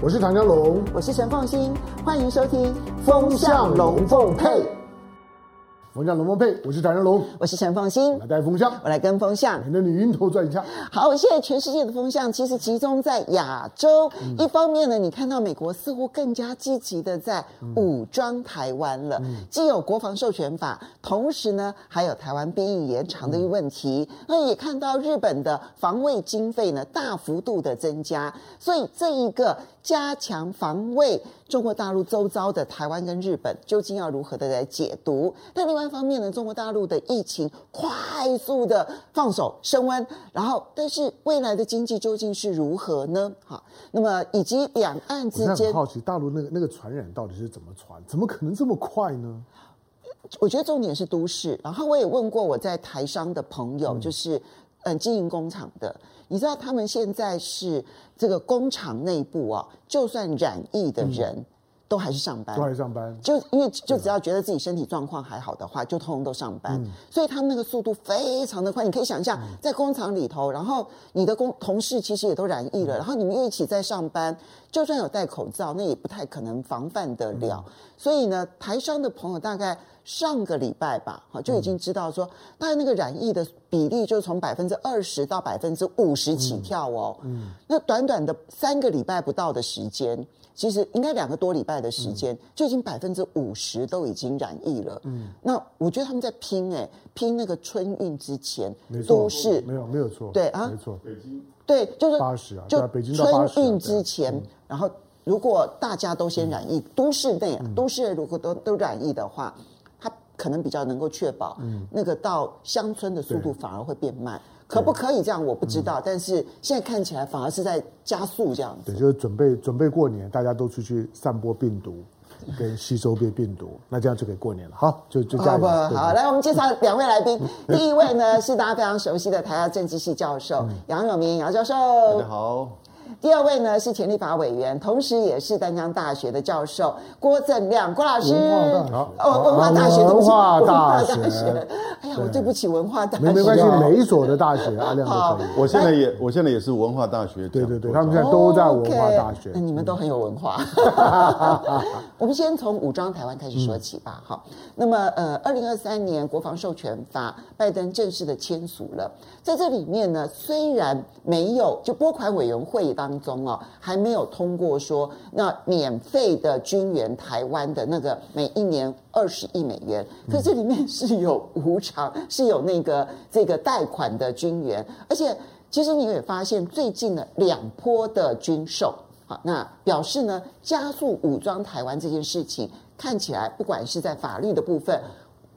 我是唐江龙，我是陈凤欣，欢迎收听《风向龙凤配》。风向龙凤配，我是唐江龙，我是陈凤欣，来带风向，我来跟风向，你的你晕头转一下。好，现在全世界的风向其实集中在亚洲。嗯、一方面呢，你看到美国似乎更加积极的在武装台湾了，嗯、既有国防授权法，同时呢还有台湾兵役延长的一个问题。那、嗯、也看到日本的防卫经费呢大幅度的增加，所以这一个。加强防卫中国大陆周遭的台湾跟日本，究竟要如何的来解读？但另外一方面呢，中国大陆的疫情快速的放手升温，然后但是未来的经济究竟是如何呢？好，那么以及两岸之间，好奇大陆那个那个传染到底是怎么传？怎么可能这么快呢？我觉得重点是都市。然后我也问过我在台商的朋友，就是嗯、呃、经营工厂的。你知道他们现在是这个工厂内部啊，就算染疫的人，嗯、都还是上班，都还是上班。就因为就只要觉得自己身体状况还好的话，就通通都上班。嗯、所以他们那个速度非常的快。你可以想象，在工厂里头，然后你的工同事其实也都染疫了，嗯、然后你们又一起在上班，就算有戴口罩，那也不太可能防范得了。嗯、所以呢，台商的朋友大概。上个礼拜吧，哈就已经知道说，大概那个染疫的比例就从百分之二十到百分之五十起跳哦。嗯，嗯。那短短的三个礼拜不到的时间，其实应该两个多礼拜的时间，嗯、就已经百分之五十都已经染疫了。嗯，那我觉得他们在拼哎，拼那个春运之前，都是没有没有错，对啊，没错，北京对就是八十啊，就北京春运之前，嗯、然后如果大家都先染疫，嗯、都市内啊，嗯、都市如果都都染疫的话。可能比较能够确保，嗯那个到乡村的速度反而会变慢，可不可以这样？我不知道，但是现在看起来反而是在加速这样子。对，就是准备准备过年，大家都出去散播病毒，跟吸收变病毒，那这样就可以过年了。好，就就这样。好，好，来我们介绍两位来宾。第一位呢是大家非常熟悉的台大政治系教授杨永明杨教授。大家好。第二位呢是前立法委员，同时也是丹江大学的教授郭正亮郭老师。哦，文化大学，文化大学。哎呀，我对不起文化大学。没没关系，每一所的大学阿 亮都可以。我现在也，我现在也是文化大学。对对对，他们现在都在文化大学。那你们都很有文化。我们先从武装台湾开始说起吧。好，那么呃，二零二三年国防授权法，拜登正式的签署了。在这里面呢，虽然没有就拨款委员会当中哦，还没有通过说那免费的军援台湾的那个每一年二十亿美元，可这里面是有无偿，是有那个这个贷款的军援，而且其实你也发现最近的两波的军售，好，那表示呢加速武装台湾这件事情，看起来不管是在法律的部分，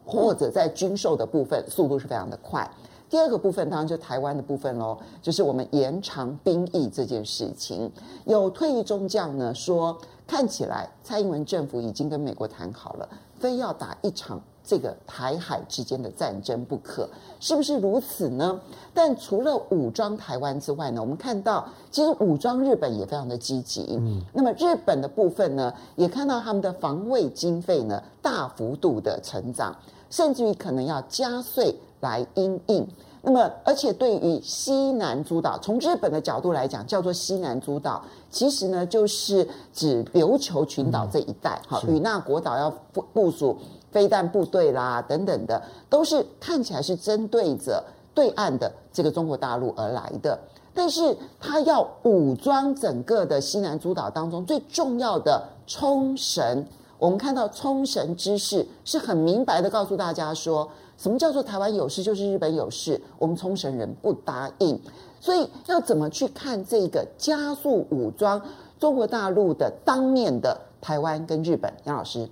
或者在军售的部分，速度是非常的快。第二个部分当然就台湾的部分喽，就是我们延长兵役这件事情。有退役中将呢说，看起来蔡英文政府已经跟美国谈好了，非要打一场这个台海之间的战争不可，是不是如此呢？但除了武装台湾之外呢，我们看到其实武装日本也非常的积极。嗯，那么日本的部分呢，也看到他们的防卫经费呢大幅度的成长，甚至于可能要加税。来因应，那么而且对于西南诸岛，从日本的角度来讲，叫做西南诸岛，其实呢就是指琉球群岛这一带，哈、嗯，与那国岛要部部署飞弹部队啦等等的，都是看起来是针对着对岸的这个中国大陆而来的，但是他要武装整个的西南诸岛当中最重要的冲绳，我们看到冲绳知识是很明白的告诉大家说。什么叫做台湾有事就是日本有事？我们冲绳人不答应，所以要怎么去看这个加速武装中国大陆的当面的台湾跟日本？杨老师，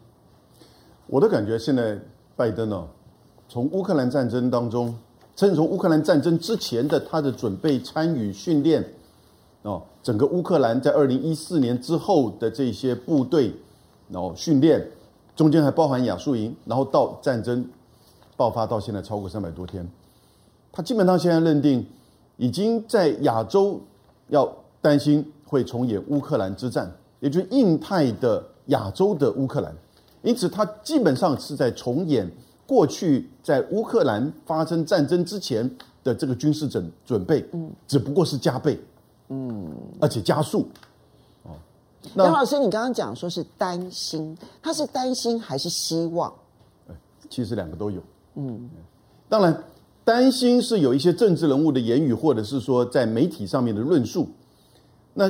我的感觉现在拜登呢，从乌克兰战争当中，甚至从乌克兰战争之前的他的准备参与训练，哦，整个乌克兰在二零一四年之后的这些部队，然后训练中间还包含亚速营，然后到战争。爆发到现在超过三百多天，他基本上现在认定已经在亚洲要担心会重演乌克兰之战，也就是印太的亚洲的乌克兰，因此他基本上是在重演过去在乌克兰发生战争之前的这个军事准准备，只不过是加倍，嗯，而且加速，哦，那杨老师，你刚刚讲说是担心，他是担心还是希望？其实两个都有。嗯，当然，担心是有一些政治人物的言语，或者是说在媒体上面的论述。那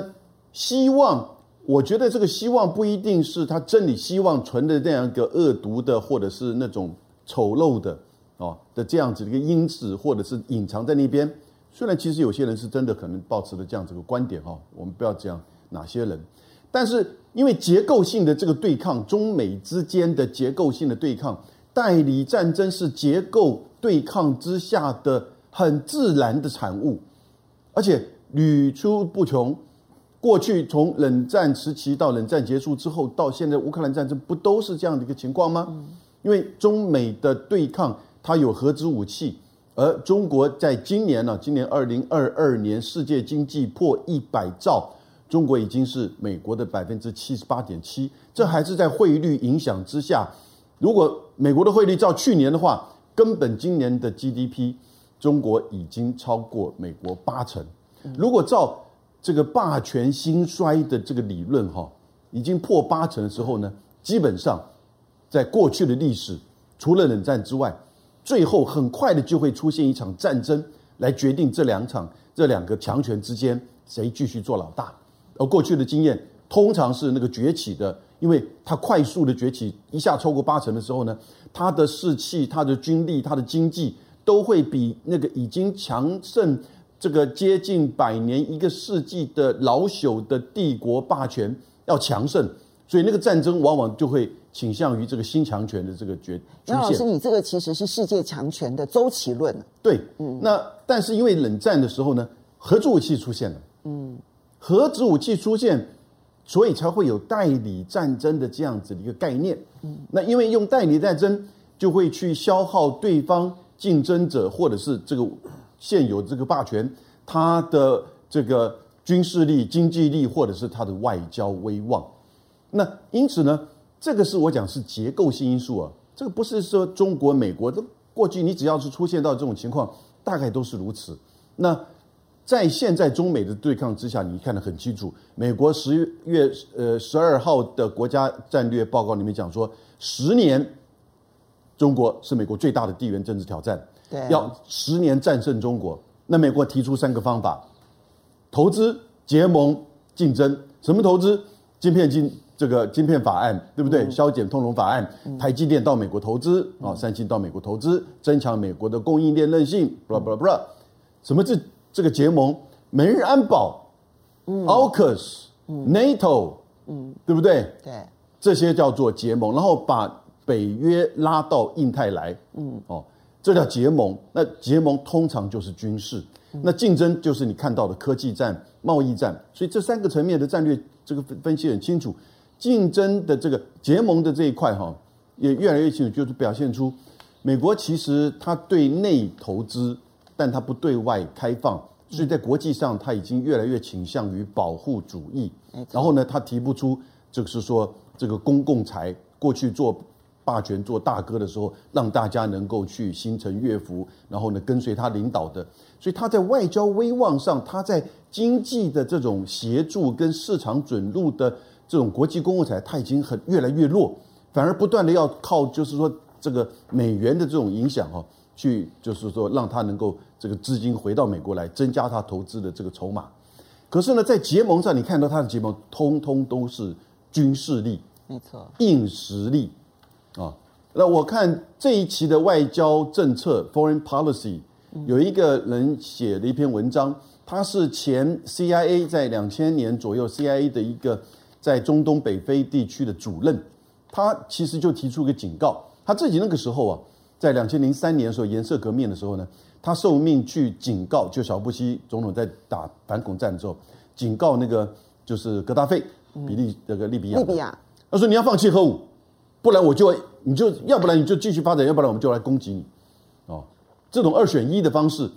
希望，我觉得这个希望不一定是他真理希望存的那样一个恶毒的，或者是那种丑陋的哦的这样子的一个因子，或者是隐藏在那边。虽然其实有些人是真的可能抱持了这样子的观点哈，我们不要讲哪些人，但是因为结构性的这个对抗，中美之间的结构性的对抗，代理战争是结构对抗之下的很自然的产物，而且屡出不穷。过去从冷战时期到冷战结束之后，到现在乌克兰战争，不都是这样的一个情况吗？因为中美的对抗，它有核子武器。而中国在今年呢，今年二零二二年世界经济破一百兆，中国已经是美国的百分之七十八点七，这还是在汇率影响之下。如果美国的汇率照去年的话，根本今年的 GDP 中国已经超过美国八成。如果照这个霸权兴衰的这个理论哈，已经破八成的时候呢，基本上在过去的历史，除了冷战之外。最后很快的就会出现一场战争，来决定这两场这两个强权之间谁继续做老大。而过去的经验通常是那个崛起的，因为它快速的崛起，一下超过八成的时候呢，它的士气、它的军力、它的经济都会比那个已经强盛这个接近百年一个世纪的老朽的帝国霸权要强盛，所以那个战争往往就会。倾向于这个新强权的这个决。杨老师，你这个其实是世界强权的周期论。对，嗯，那但是因为冷战的时候呢，核子武器出现了，嗯，核子武器出现，所以才会有代理战争的这样子的一个概念。嗯，那因为用代理战争就会去消耗对方竞争者或者是这个现有这个霸权他的这个军事力、经济力或者是他的外交威望。那因此呢，这个是我讲是结构性因素啊，这个不是说中国、美国的过去，你只要是出现到这种情况，大概都是如此。那在现在中美的对抗之下，你看得很清楚，美国十月呃十二号的国家战略报告里面讲说，十年中国是美国最大的地缘政治挑战，对，要十年战胜中国。那美国提出三个方法：投资、结盟、竞争。什么投资？晶片金。这个晶片法案对不对？嗯、削减通融法案，台积电到美国投资啊，三星到美国投资，增强美国的供应链韧性。不啦不啦不啦，什么这这个结盟？美日安保，嗯，AUKUS，嗯，NATO，嗯，对不对？对，这些叫做结盟，然后把北约拉到印太来，嗯，哦，这叫结盟。那结盟通常就是军事，那竞争就是你看到的科技战、贸易战。所以这三个层面的战略，这个分分析很清楚。竞争的这个结盟的这一块哈，也越来越清楚，就是表现出美国其实它对内投资，但它不对外开放，所以在国际上它已经越来越倾向于保护主义。然后呢，它提不出就是说这个公共财过去做霸权做大哥的时候，让大家能够去心诚悦服，然后呢跟随他领导的。所以他在外交威望上，他在经济的这种协助跟市场准入的。这种国际公共财，他已经很越来越弱，反而不断的要靠，就是说这个美元的这种影响哈，去就是说让他能够这个资金回到美国来，增加他投资的这个筹码。可是呢，在结盟上，你看到他的结盟，通通都是军事力，没错，硬实力啊。那我看这一期的外交政策 （Foreign Policy） 有一个人写了一篇文章，他是前 CIA 在两千年左右 CIA 的一个。在中东北非地区的主任，他其实就提出一个警告。他自己那个时候啊，在两千零三年的时候，颜色革命的时候呢，他受命去警告，就小布希总统在打反恐战的时候，警告那个就是格达费，比利那个利比亚。利比亚，他说你要放弃核武，不然我就你就要不然你就继续发展，要不然我们就来攻击你。哦，这种二选一的方式，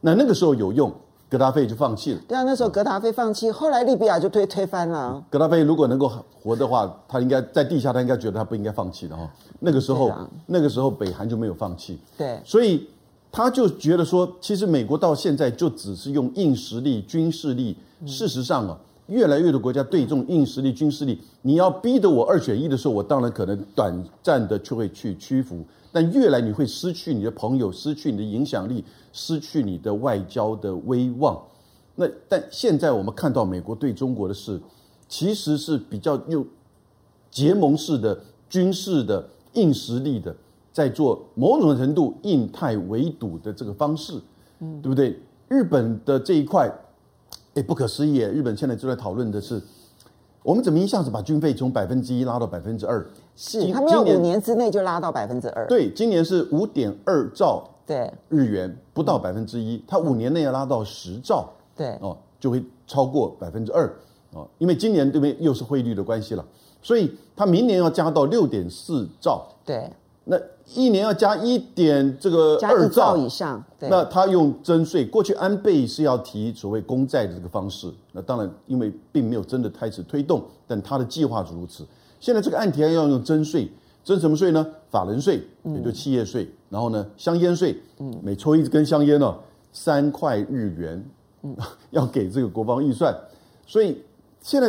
那那个时候有用。格达费就放弃了。对啊，那时候格达费放弃，后来利比亚就推推翻了。格达费如果能够活的话，他应该在地下，他应该觉得他不应该放弃的哈。那个时候，那个时候北韩就没有放弃。对，所以他就觉得说，其实美国到现在就只是用硬实力、军事力。事实上啊，越来越多国家对这种硬实力、军事力，你要逼得我二选一的时候，我当然可能短暂的就会去屈服。但越来你会失去你的朋友，失去你的影响力，失去你的外交的威望。那但现在我们看到美国对中国的事，其实是比较用结盟式的军事的硬实力的，在做某种程度印太围堵的这个方式，嗯，对不对？日本的这一块，哎，不可思议！日本现在就在讨论的是，我们怎么一下子把军费从百分之一拉到百分之二？是他们要五年之内就拉到百分之二。对，今年是五点二兆对日元，不到百分之一，他五年内要拉到十兆，对哦，就会超过百分之二哦，因为今年这边又是汇率的关系了，所以他明年要加到六点四兆，对。那一年要加一点这个二兆以上，那他用征税。过去安倍是要提所谓公债的这个方式，那当然因为并没有真的开始推动，但他的计划是如此。现在这个岸田要用征税，征什么税呢？法人税，也就企业税，嗯、然后呢，香烟税，嗯，每抽一根香烟呢，三块日元，嗯，要给这个国防预算。所以现在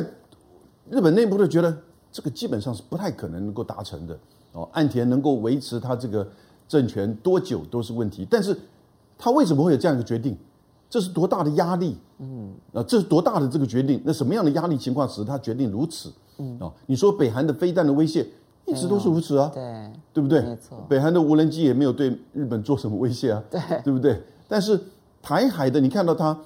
日本内部都觉得这个基本上是不太可能能够达成的。哦，岸田能够维持他这个政权多久都是问题，但是他为什么会有这样一个决定？这是多大的压力？嗯，啊，这是多大的这个决定？那什么样的压力情况使他决定如此？嗯，哦，你说北韩的飞弹的威胁一直都是如此啊，对，对不对？没错，北韩的无人机也没有对日本做什么威胁啊，对，对不对？但是台海的，你看到它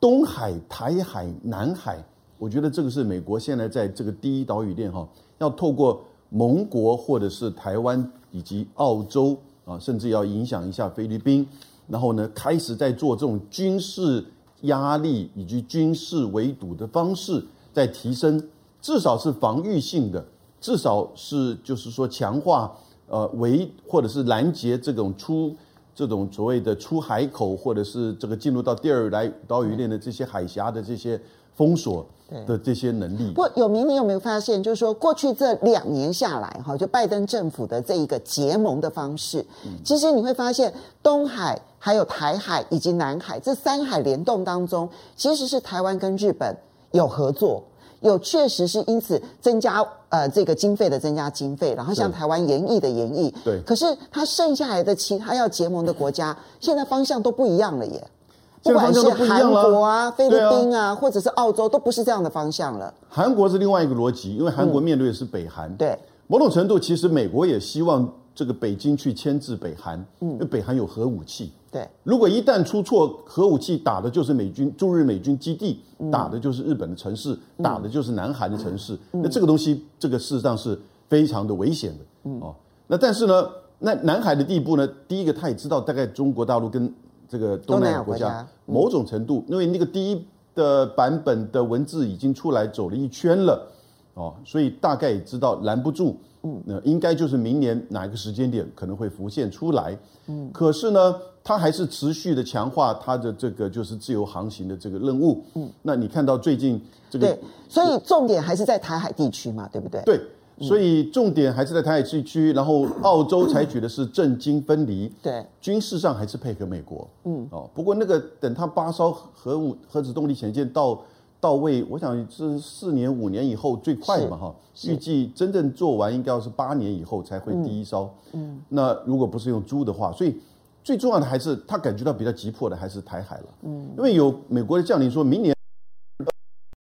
东海、台海、南海，我觉得这个是美国现在在这个第一岛屿链哈，要透过。盟国或者是台湾以及澳洲啊，甚至要影响一下菲律宾，然后呢，开始在做这种军事压力以及军事围堵的方式，在提升，至少是防御性的，至少是就是说强化呃围或者是拦截这种出这种所谓的出海口，或者是这个进入到第二来岛屿链的这些海峡的这些封锁。的这些能力。不过有明，你有没有发现，就是说过去这两年下来，哈，就拜登政府的这一个结盟的方式，其实你会发现，东海、还有台海以及南海这三海联动当中，其实是台湾跟日本有合作，有确实是因此增加呃这个经费的增加经费，然后像台湾研议的研议，对。可是它剩下来的其他要结盟的国家，现在方向都不一样了耶。不管是韩国啊、菲律宾啊，或者是澳洲，都不是这样的方向了。韩国是另外一个逻辑，因为韩国面对的是北韩。对，某种程度，其实美国也希望这个北京去牵制北韩，因为北韩有核武器。对，如果一旦出错，核武器打的就是美军驻日美军基地，打的就是日本的城市，打的就是南韩的城市。那这个东西，这个事实上是非常的危险的。哦，那但是呢，那南海的地步呢，第一个他也知道，大概中国大陆跟。这个东南亚国家，某种程度，因为那个第一的版本的文字已经出来走了一圈了，哦，所以大概也知道拦不住，嗯，那应该就是明年哪一个时间点可能会浮现出来，嗯，可是呢，它还是持续的强化它的这个就是自由航行的这个任务，嗯，那你看到最近这个，对，所以重点还是在台海地区嘛，对不对？对。所以重点还是在台海地区，然后澳洲采取的是政经分离，对，军事上还是配合美国，嗯，哦，不过那个等他八艘核武核子动力潜舰到到位，我想是四年五年以后最快嘛哈，预计真正做完应该要是八年以后才会第一艘，嗯，那如果不是用租的话，所以最重要的还是他感觉到比较急迫的还是台海了，嗯，因为有美国的将领说明年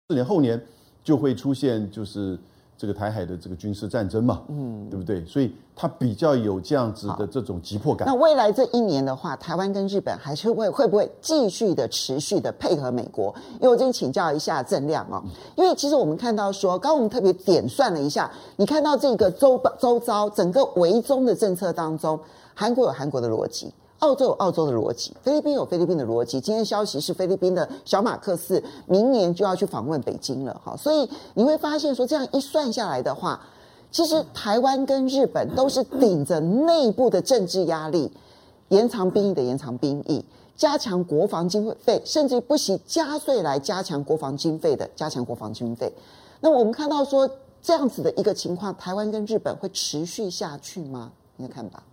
四年后年就会出现就是。这个台海的这个军事战争嘛，嗯，对不对？所以它比较有这样子的这种急迫感。那未来这一年的话，台湾跟日本还是会会不会继续的持续的配合美国？因为我这边请教一下郑亮哦，因为其实我们看到说，刚刚我们特别点算了一下，你看到这个周周遭整个围中的政策当中，韩国有韩国的逻辑。澳洲有澳洲的逻辑，菲律宾有菲律宾的逻辑。今天消息是菲律宾的小马克思明年就要去访问北京了，哈，所以你会发现说，这样一算下来的话，其实台湾跟日本都是顶着内部的政治压力，延长兵役的延长兵役，加强国防经费，甚至不惜加税来加强国防经费的加强国防经费。那我们看到说这样子的一个情况，台湾跟日本会持续下去吗？你的看法？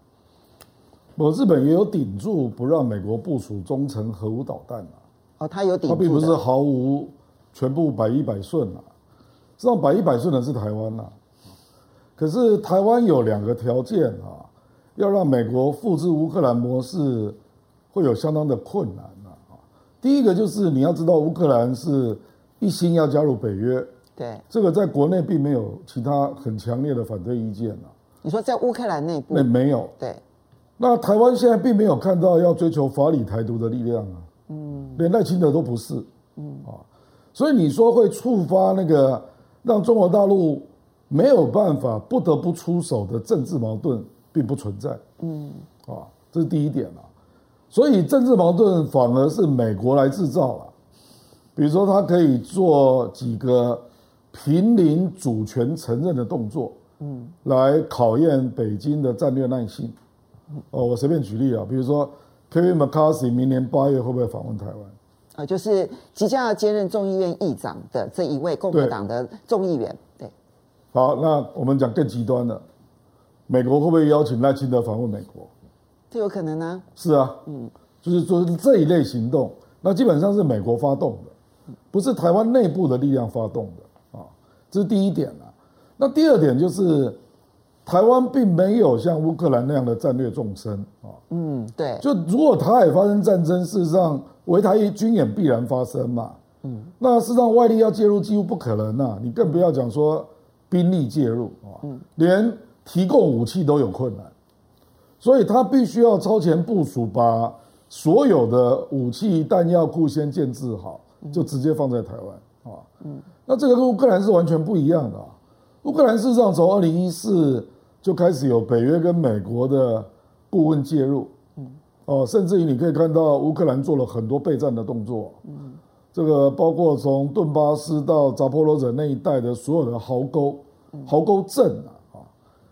我日本也有顶住，不让美国部署中程核武导弹啊。哦，他有顶住，他并不是毫无全部百依百顺啊。实际上百依百顺的是台湾呐，可是台湾有两个条件啊，要让美国复制乌克兰模式，会有相当的困难啊。第一个就是你要知道，乌克兰是一心要加入北约，对，这个在国内并没有其他很强烈的反对意见啊。你说在乌克兰内部？没没有。对，那台湾现在并没有看到要追求法理台独的力量啊。嗯，连赖清德都不是。嗯啊，所以你说会触发那个？让中国大陆没有办法不得不出手的政治矛盾并不存在，嗯，啊，这是第一点啊。所以政治矛盾反而是美国来制造了，比如说他可以做几个濒临主权承认的动作，嗯，来考验北京的战略耐性。哦，我随便举例啊，比如说 Kevin McCarthy 明年八月会不会访问台湾？呃，就是即将要接任众议院议长的这一位共和党的众议员，对。对好，那我们讲更极端的，美国会不会邀请赖清德访问美国？这有可能呢？是啊，嗯，就是说这一类行动，那基本上是美国发动的，不是台湾内部的力量发动的啊，这是第一点啊。那第二点就是。台湾并没有像乌克兰那样的战略纵深啊，嗯，对，就如果台海发生战争，事实上围台军演必然发生嘛，嗯，那事实上外力要介入几乎不可能啊，你更不要讲说兵力介入啊，嗯，连提供武器都有困难，所以他必须要超前部署，把所有的武器弹药库先建置好，就直接放在台湾啊，嗯，那这个跟乌克兰是完全不一样的啊，乌克兰事实上从二零一四。就开始有北约跟美国的顾问介入，嗯，哦，甚至于你可以看到乌克兰做了很多备战的动作，嗯，这个包括从顿巴斯到扎波罗热那一带的所有的壕沟、壕沟阵啊，啊，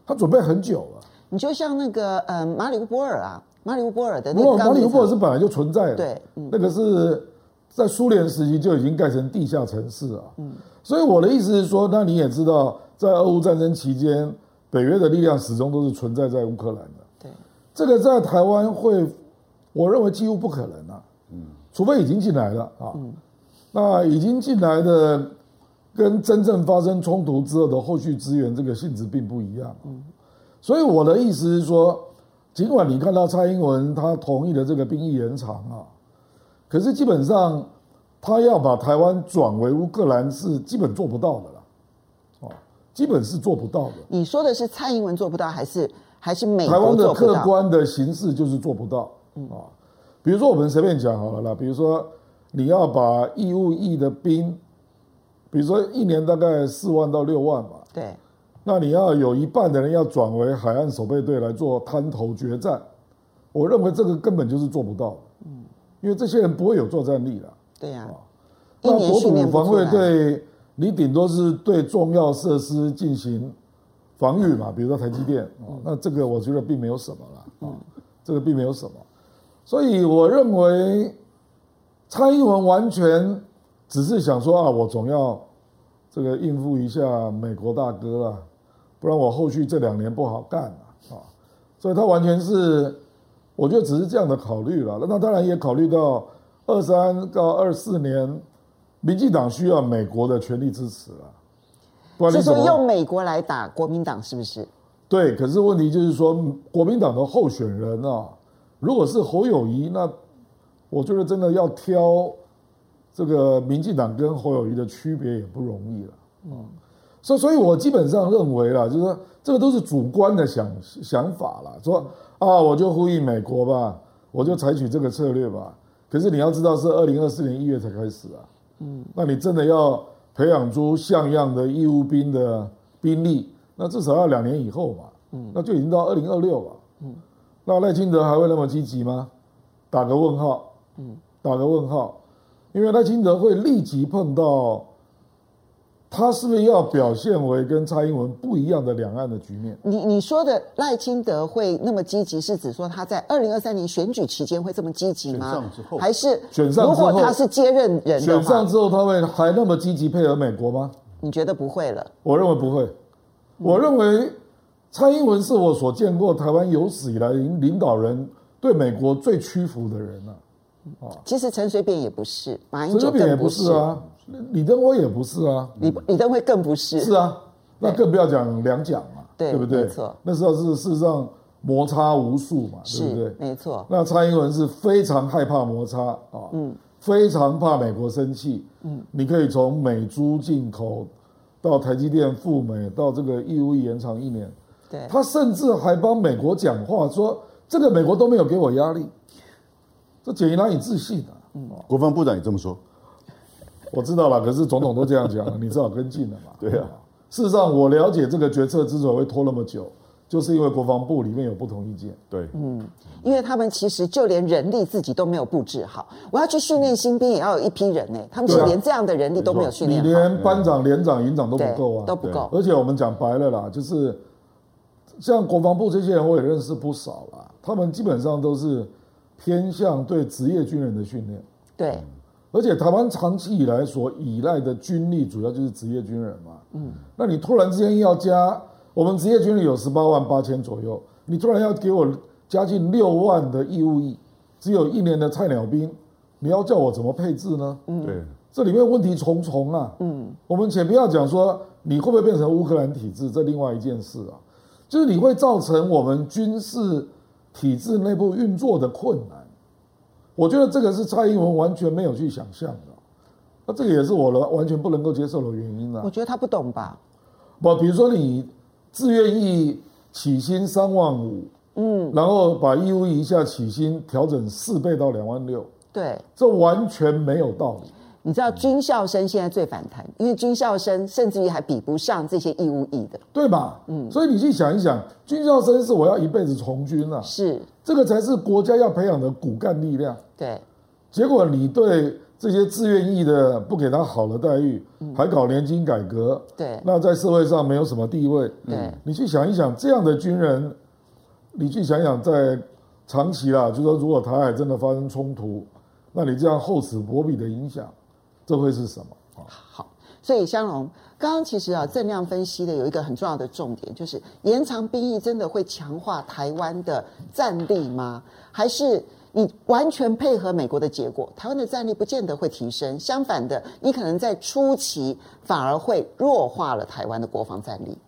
他准备很久了。你就像那个呃马里乌波尔啊，马里乌波尔的那个，马里乌波尔是本来就存在的，对，那个是在苏联时期就已经盖成地下城市啊，嗯，所以我的意思是说，那你也知道，在俄乌战争期间。北约的力量始终都是存在在乌克兰的，对，这个在台湾会，我认为几乎不可能啊，嗯，除非已经进来了啊，嗯，那已经进来的跟真正发生冲突之后的后续支援，这个性质并不一样，嗯，所以我的意思是说，尽管你看到蔡英文他同意了这个兵役延长啊，可是基本上他要把台湾转为乌克兰是基本做不到的。基本是做不到的。你说的是蔡英文做不到，还是还是美国台湾的客观的形式就是做不到？嗯啊，比如说我们随便讲好了啦，比如说你要把义务役的兵，比如说一年大概四万到六万吧，对，那你要有一半的人要转为海岸守备队来做滩头决战，我认为这个根本就是做不到。嗯，因为这些人不会有作战力了。对呀，那国土防卫队。你顶多是对重要设施进行防御嘛，比如说台积电啊，那这个我觉得并没有什么了啊，这个并没有什么，所以我认为蔡英文完全只是想说啊，我总要这个应付一下美国大哥了，不然我后续这两年不好干了啊，所以他完全是我觉得只是这样的考虑了，那当然也考虑到二三到二四年。民进党需要美国的全力支持啊，不然你说用美国来打国民党是不是？对，可是问题就是说，国民党的候选人啊，如果是侯友谊，那我觉得真的要挑这个民进党跟侯友谊的区别也不容易了。嗯，所以，所以我基本上认为啦，就是说这个都是主观的想想法啦，说啊，我就呼吁美国吧，我就采取这个策略吧。可是你要知道，是二零二四年一月才开始啊。嗯，那你真的要培养出像样的义务兵的兵力，那至少要两年以后嘛。嗯，那就已经到二零二六了。嗯，那赖清德还会那么积极吗？打个问号。嗯，打个问号，因为赖清德会立即碰到。他是不是要表现为跟蔡英文不一样的两岸的局面？你你说的赖清德会那么积极，是指说他在二零二三年选举期间会这么积极吗？选上之后，还是选上之后，如果他是接任人选上之后他会还那么积极配合美国吗？你觉得不会了？我认为不会。我认为蔡英文是我所见过台湾有史以来领领导人对美国最屈服的人了。啊。其实陈水扁也不是，马英九也不是啊，李登辉也不是啊，李李登辉更不是。是啊，那更不要讲两蒋嘛，对对不对？没错那时候是事实上摩擦无数嘛，是对不对？没错。那蔡英文是非常害怕摩擦啊，嗯，非常怕美国生气，嗯，你可以从美猪进口到台积电赴美，到这个义务延长一年，对，他甚至还帮美国讲话，说这个美国都没有给我压力，这简直难以置信啊！嗯，国防部长也这么说，我知道了，可是总统都这样讲了，你只好跟进了嘛。对啊，事实上我了解这个决策之所以会拖那么久，就是因为国防部里面有不同意见。对，嗯，因为他们其实就连人力自己都没有布置好，我要去训练新兵，也要有一批人呢。他们其实连这样的人力都没有训练好，你连班长、连长、营长都不够啊，都不够。而且我们讲白了啦，就是像国防部这些人，我也认识不少啦。他们基本上都是偏向对职业军人的训练。对，而且台湾长期以来所依赖的军力，主要就是职业军人嘛。嗯，那你突然之间要加，我们职业军人有十八万八千左右，你突然要给我加进六万的义务役，只有一年的菜鸟兵，你要叫我怎么配置呢？嗯，对，这里面问题重重啊。嗯，我们且不要讲说你会不会变成乌克兰体制，这另外一件事啊。就是你会造成我们军事体制内部运作的困难，我觉得这个是蔡英文完全没有去想象的，那这个也是我的完全不能够接受的原因啊。我觉得他不懂吧？不，比如说你自愿意起薪三万五，嗯，然后把义务一下起薪调整四倍到两万六，对，这完全没有道理。你知道军校生现在最反弹，因为军校生甚至于还比不上这些义务役的，对吧？嗯，所以你去想一想，军校生是我要一辈子从军啊，是这个才是国家要培养的骨干力量。对，结果你对这些志愿役的不给他好的待遇，还搞年金改革，对，那在社会上没有什么地位。对，你去想一想，这样的军人，你去想想，在长期啦，就说如果台海真的发生冲突，那你这样厚此薄彼的影响。这会是什么？好，所以香龙刚刚其实啊，正量分析的有一个很重要的重点，就是延长兵役真的会强化台湾的战力吗？还是你完全配合美国的结果，台湾的战力不见得会提升，相反的，你可能在初期反而会弱化了台湾的国防战力。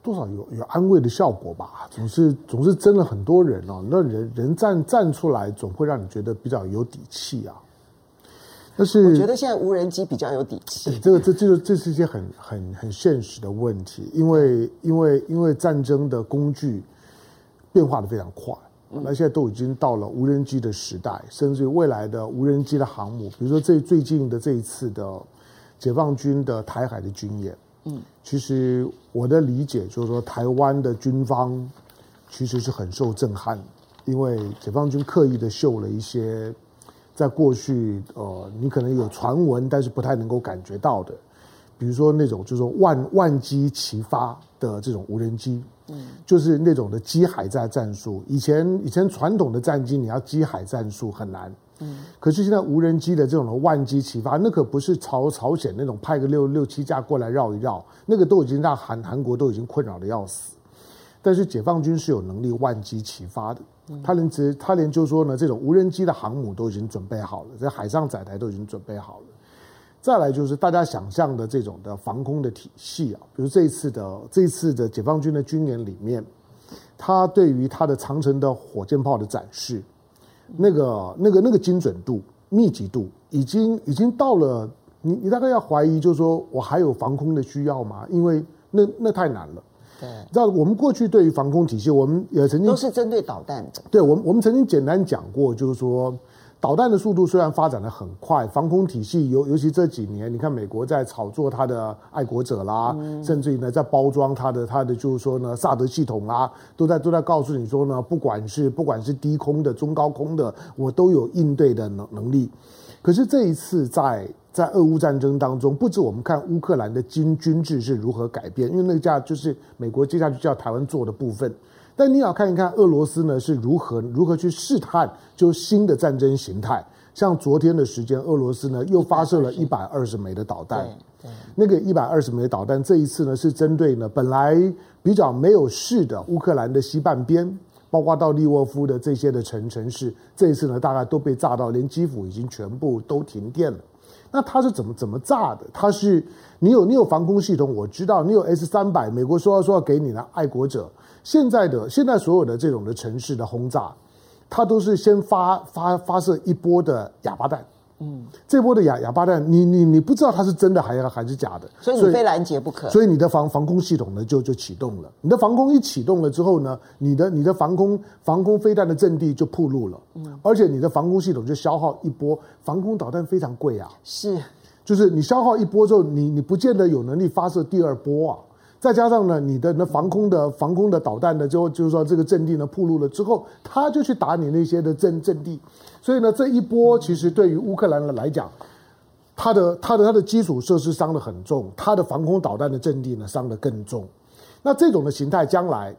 多少有有安慰的效果吧，总是总是真了很多人哦，那人人站站出来，总会让你觉得比较有底气啊。但是我觉得现在无人机比较有底气。这个这这个这是一些很很很现实的问题，因为因为因为战争的工具变化的非常快，那现在都已经到了无人机的时代，甚至未来的无人机的航母，比如说这最近的这一次的解放军的台海的军演，嗯，其实我的理解就是说，台湾的军方其实是很受震撼，因为解放军刻意的秀了一些。在过去，呃，你可能有传闻，但是不太能够感觉到的，比如说那种就是说万万机齐发的这种无人机，嗯，就是那种的机海战战术。以前以前传统的战机你要机海战术很难，嗯，可是现在无人机的这种的万机齐发，那可不是朝朝鲜那种派个六六七架过来绕一绕，那个都已经让韩韩国都已经困扰的要死，但是解放军是有能力万机齐发的。他连直，他连就是说呢，这种无人机的航母都已经准备好了，这海上载台都已经准备好了。再来就是大家想象的这种的防空的体系啊，比如这一次的这一次的解放军的军演里面，他对于他的长城的火箭炮的展示，那个那个那个精准度、密集度，已经已经到了你你大概要怀疑，就是说我还有防空的需要吗？因为那那太难了。对，知道我们过去对于防空体系，我们也曾经都是针对导弹的。对，我们我们曾经简单讲过，就是说导弹的速度虽然发展的很快，防空体系尤尤其这几年，你看美国在炒作它的爱国者啦，嗯、甚至于呢在包装它的它的就是说呢萨德系统啦，都在都在告诉你说呢，不管是不管是低空的、中高空的，我都有应对的能能力。可是这一次在。在俄乌战争当中，不止我们看乌克兰的军军制是如何改变，因为那个架就是美国接下去叫台湾做的部分。但你要看一看俄罗斯呢是如何如何去试探就新的战争形态。像昨天的时间，俄罗斯呢又发射了一百二十枚的导弹。对，那个一百二十枚导弹，这一次呢是针对呢本来比较没有事的乌克兰的西半边。包括到利沃夫的这些的城城市，这一次呢，大概都被炸到，连基辅已经全部都停电了。那它是怎么怎么炸的？它是你有你有防空系统，我知道你有 S 三百，美国说要说要给你的爱国者。现在的现在所有的这种的城市的轰炸，它都是先发发发射一波的哑巴弹。嗯，这波的哑哑巴弹，你你你不知道它是真的还是还是假的，所以你非拦截不可。所以你的防防空系统呢就就启动了。你的防空一启动了之后呢，你的你的防空防空飞弹的阵地就暴露了。嗯，而且你的防空系统就消耗一波，防空导弹非常贵啊。是，就是你消耗一波之后，你你不见得有能力发射第二波啊。再加上呢，你的那防空的防空的导弹呢，就就是说这个阵地呢暴露了之后，他就去打你那些的阵阵地，所以呢，这一波其实对于乌克兰的来讲，它的它的它的基础设施伤得很重，它的防空导弹的阵地呢伤得更重。那这种的形态将来。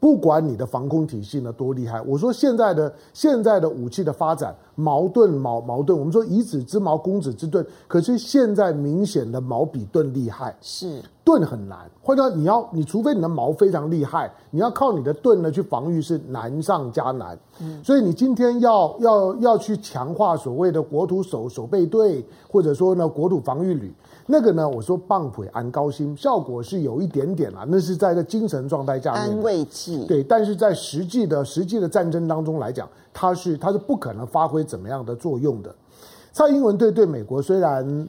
不管你的防空体系呢多厉害，我说现在的现在的武器的发展矛盾矛矛盾，我们说以子之矛攻子之盾，可是现在明显的矛比盾厉害，是盾很难，或者你要你除非你的矛非常厉害，你要靠你的盾呢去防御是难上加难。嗯，所以你今天要要要去强化所谓的国土守守备队，或者说呢国土防御旅。那个呢，我说棒腿安高薪，效果是有一点点啦，那是在一个精神状态下面安慰剂。对，但是在实际的实际的战争当中来讲，它是它是不可能发挥怎么样的作用的。蔡英文对对美国虽然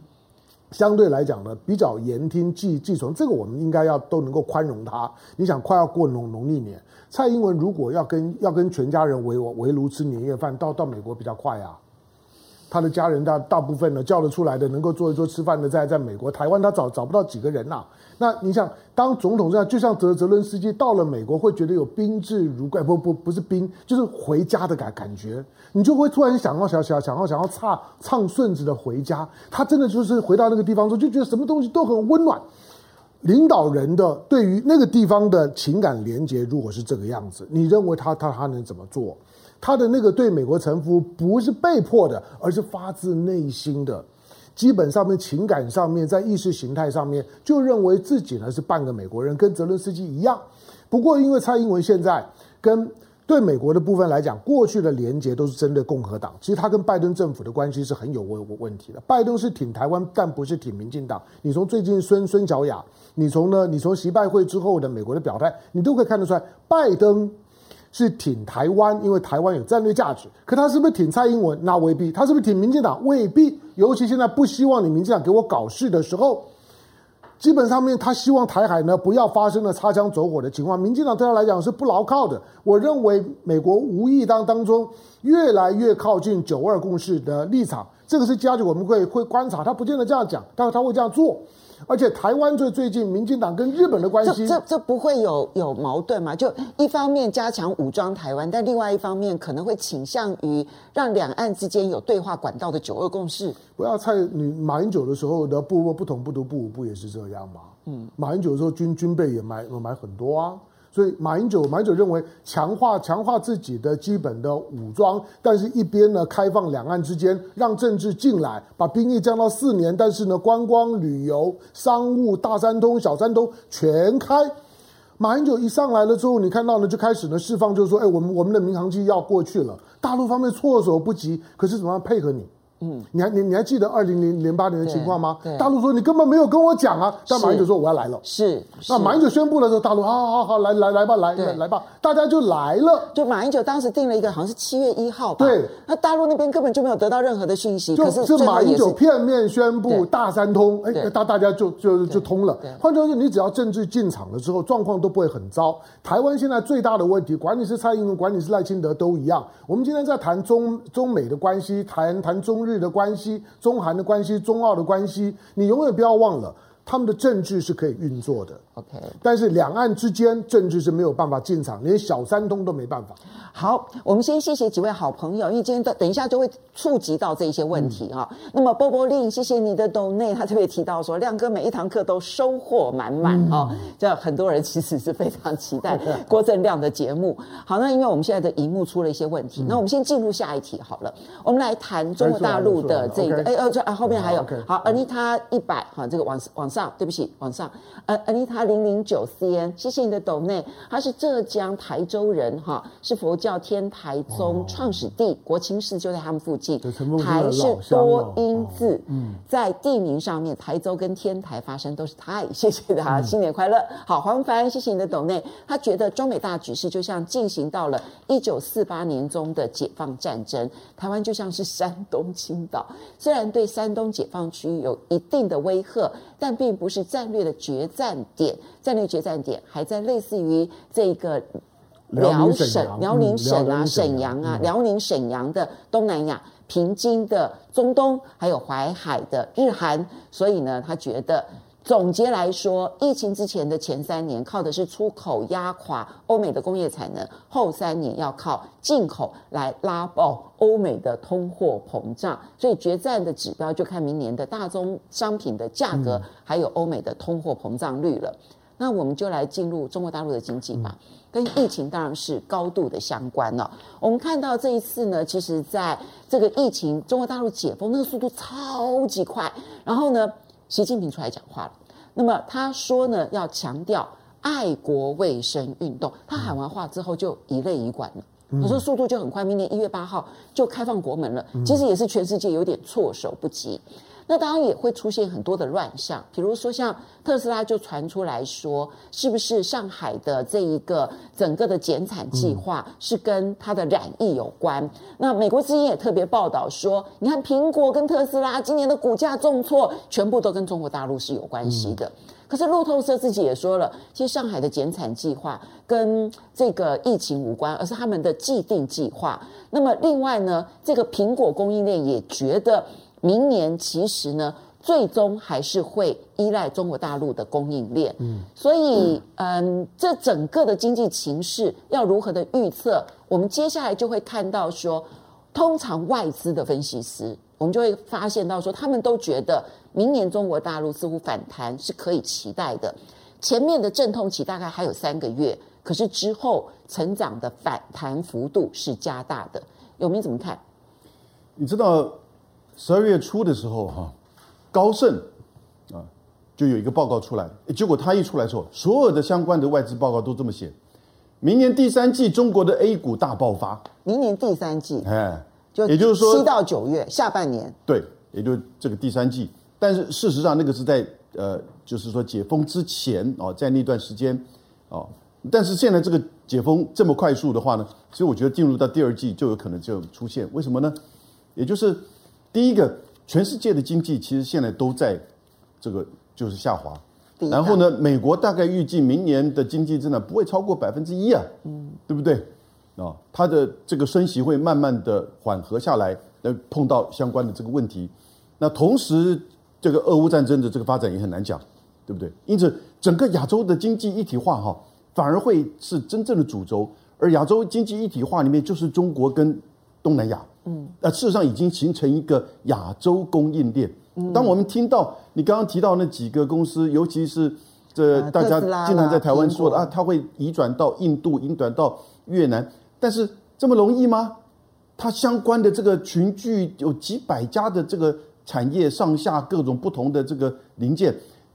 相对来讲呢比较言听计计从，这个我们应该要都能够宽容他。你想快要过农农历年，蔡英文如果要跟要跟全家人围围炉吃年夜饭，到到美国比较快啊。他的家人大大部分呢叫得出来的，能够坐一桌吃饭的，在在美国、台湾，他找找不到几个人呐、那你想当总统这样，就像泽泽伦斯基到了美国，会觉得有宾至如归，不不不是宾，就是回家的感感觉，你就会突然想要想想想要想要唱唱顺子的回家。他真的就是回到那个地方之后，就觉得什么东西都很温暖。领导人的对于那个地方的情感连结，如果是这个样子，你认为他他他能怎么做？他的那个对美国臣服不是被迫的，而是发自内心的。基本上面情感上面，在意识形态上面，就认为自己呢是半个美国人，跟泽伦斯基一样。不过，因为蔡英文现在跟对美国的部分来讲，过去的连结都是针对共和党。其实他跟拜登政府的关系是很有问问题的。拜登是挺台湾，但不是挺民进党。你从最近孙孙小雅，你从呢，你从习拜会之后的美国的表态，你都可以看得出来，拜登。是挺台湾，因为台湾有战略价值。可他是不是挺蔡英文？那未必。他是不是挺民进党？未必。尤其现在不希望你民进党给我搞事的时候，基本上面他希望台海呢不要发生了擦枪走火的情况。民进党对他来讲是不牢靠的。我认为美国无意当当中越来越靠近九二共识的立场，这个是加剧我们会会观察。他不见得这样讲，但是他会这样做。而且台湾最最近，民进党跟日本的关系，这这这不会有有矛盾嘛？就一方面加强武装台湾，但另外一方面可能会倾向于让两岸之间有对话管道的九二共识。不要猜，你马英九的时候的不不同不独不武不也是这样吗？嗯，马英九的时候军军备也买买很多啊。所以马英九，马英九认为强化强化自己的基本的武装，但是一边呢开放两岸之间，让政治进来，把兵役降到四年，但是呢观光旅游、商务、大三通、小三通全开。马英九一上来了之后，你看到呢就开始呢释放，就是说，哎，我们我们的民航机要过去了，大陆方面措手不及，可是怎么样配合你？嗯，你还你你还记得二零零零八年的情况吗？大陆说你根本没有跟我讲啊，但马英九说我要来了。是，那马英九宣布了之后，大陆好好好来来来吧，来来来吧，大家就来了。就马英九当时定了一个好像是七月一号吧。对，那大陆那边根本就没有得到任何的讯息，就是马英九片面宣布大三通，哎，大大家就就就通了。换句话说，你只要政治进场了之后，状况都不会很糟。台湾现在最大的问题，管你是蔡英文，管你是赖清德都一样。我们今天在谈中中美的关系，谈谈中日的关系。中韩的关系，中澳的关系，你永远不要忘了，他们的政治是可以运作的。OK，但是两岸之间政治是没有办法进场，连小三通都没办法。好，我们先谢谢几位好朋友，因为今天等一下就会触及到这一些问题哈、嗯。那么波波令，谢谢你的 donate，他特别提到说，亮哥每一堂课都收获满满嗯、样很多人其实是非常期待 郭正亮的节目。好，那因为我们现在的荧幕出了一些问题，嗯、那我们先进入下一题好了，我们来谈中国大陆的这个，哎呃，这啊后面还有好，Anita 一百哈，这个往往上，对不起，往上。呃，Anita 零零九 CN，谢谢你的抖内，他是浙江台州人哈，是佛教天台宗创始地，哦、国清寺就在他们附近。台是多音字，嗯，在地名上面，台州跟天台发生都是台。谢谢他，新年快乐。嗯、好，黄凡，谢谢你的抖内，他觉得中美大局势就像进行到了一九四八年中的解放战争，台湾就像是山东青岛，虽然对山东解放区有一定的威吓，但并不是战略的决战点。战略决战点还在类似于这个辽省、辽宁省啊、沈阳啊、辽宁沈阳的东南亚、平津的中东，还有淮海的日韩，所以呢，他觉得。总结来说，疫情之前的前三年靠的是出口压垮欧美的工业产能，后三年要靠进口来拉爆欧美的通货膨胀。所以决战的指标就看明年的大宗商品的价格，还有欧美的通货膨胀率了。那我们就来进入中国大陆的经济吧，跟疫情当然是高度的相关了。我们看到这一次呢，其实在这个疫情中国大陆解封那个速度超级快，然后呢，习近平出来讲话了，那么他说呢，要强调爱国卫生运动。他喊完话之后就一类移管了，他说速度就很快，明年一月八号就开放国门了。其实也是全世界有点措手不及。那当然也会出现很多的乱象，比如说像特斯拉就传出来说，是不是上海的这一个整个的减产计划是跟它的染疫有关？那美国之音也特别报道说，你看苹果跟特斯拉今年的股价重挫，全部都跟中国大陆是有关系的。可是路透社自己也说了，其实上海的减产计划跟这个疫情无关，而是他们的既定计划。那么另外呢，这个苹果供应链也觉得。明年其实呢，最终还是会依赖中国大陆的供应链。嗯，所以嗯，这整个的经济情势要如何的预测？我们接下来就会看到说，通常外资的分析师，我们就会发现到说，他们都觉得明年中国大陆似乎反弹是可以期待的。前面的阵痛期大概还有三个月，可是之后成长的反弹幅度是加大的。有没有怎么看？你知道？十二月初的时候，哈，高盛啊，就有一个报告出来，结果他一出来之后，所有的相关的外资报告都这么写：明年第三季中国的 A 股大爆发。明年第三季，哎，就也就是说七到九月下半年，对，也就是这个第三季。但是事实上，那个是在呃，就是说解封之前哦，在那段时间哦。但是现在这个解封这么快速的话呢，所以我觉得进入到第二季就有可能就出现。为什么呢？也就是。第一个，全世界的经济其实现在都在这个就是下滑，然后呢，美国大概预计明年的经济增长不会超过百分之一啊，嗯，对不对？啊，它的这个升息会慢慢的缓和下来，呃，碰到相关的这个问题，那同时这个俄乌战争的这个发展也很难讲，对不对？因此，整个亚洲的经济一体化哈，反而会是真正的主轴，而亚洲经济一体化里面就是中国跟东南亚。嗯，那事实上已经形成一个亚洲供应链。当我们听到你刚刚提到那几个公司，尤其是这大家经常在台湾说的啊，它会移转到印度，移转到越南，但是这么容易吗？它相关的这个群聚有几百家的这个产业，上下各种不同的这个零件，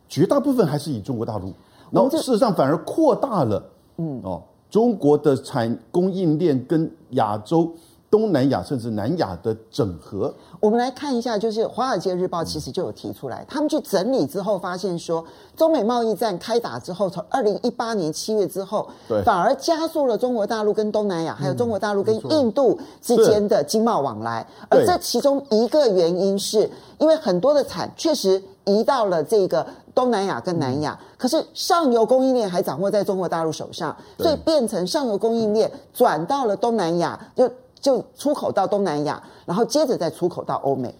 绝大部分还是以中国大陆，然后事实上反而扩大了，嗯哦，中国的产供应链跟亚洲。东南亚甚至南亚的整合，我们来看一下，就是《华尔街日报》其实就有提出来，他们去整理之后发现说，中美贸易战开打之后，从二零一八年七月之后，对，反而加速了中国大陆跟东南亚，还有中国大陆跟印度之间的经贸往来。而这其中一个原因是因为很多的产确实移到了这个东南亚跟南亚，可是上游供应链还掌握在中国大陆手上，所以变成上游供应链转到了东南亚就。就出口到东南亚，然后接着再出口到欧美。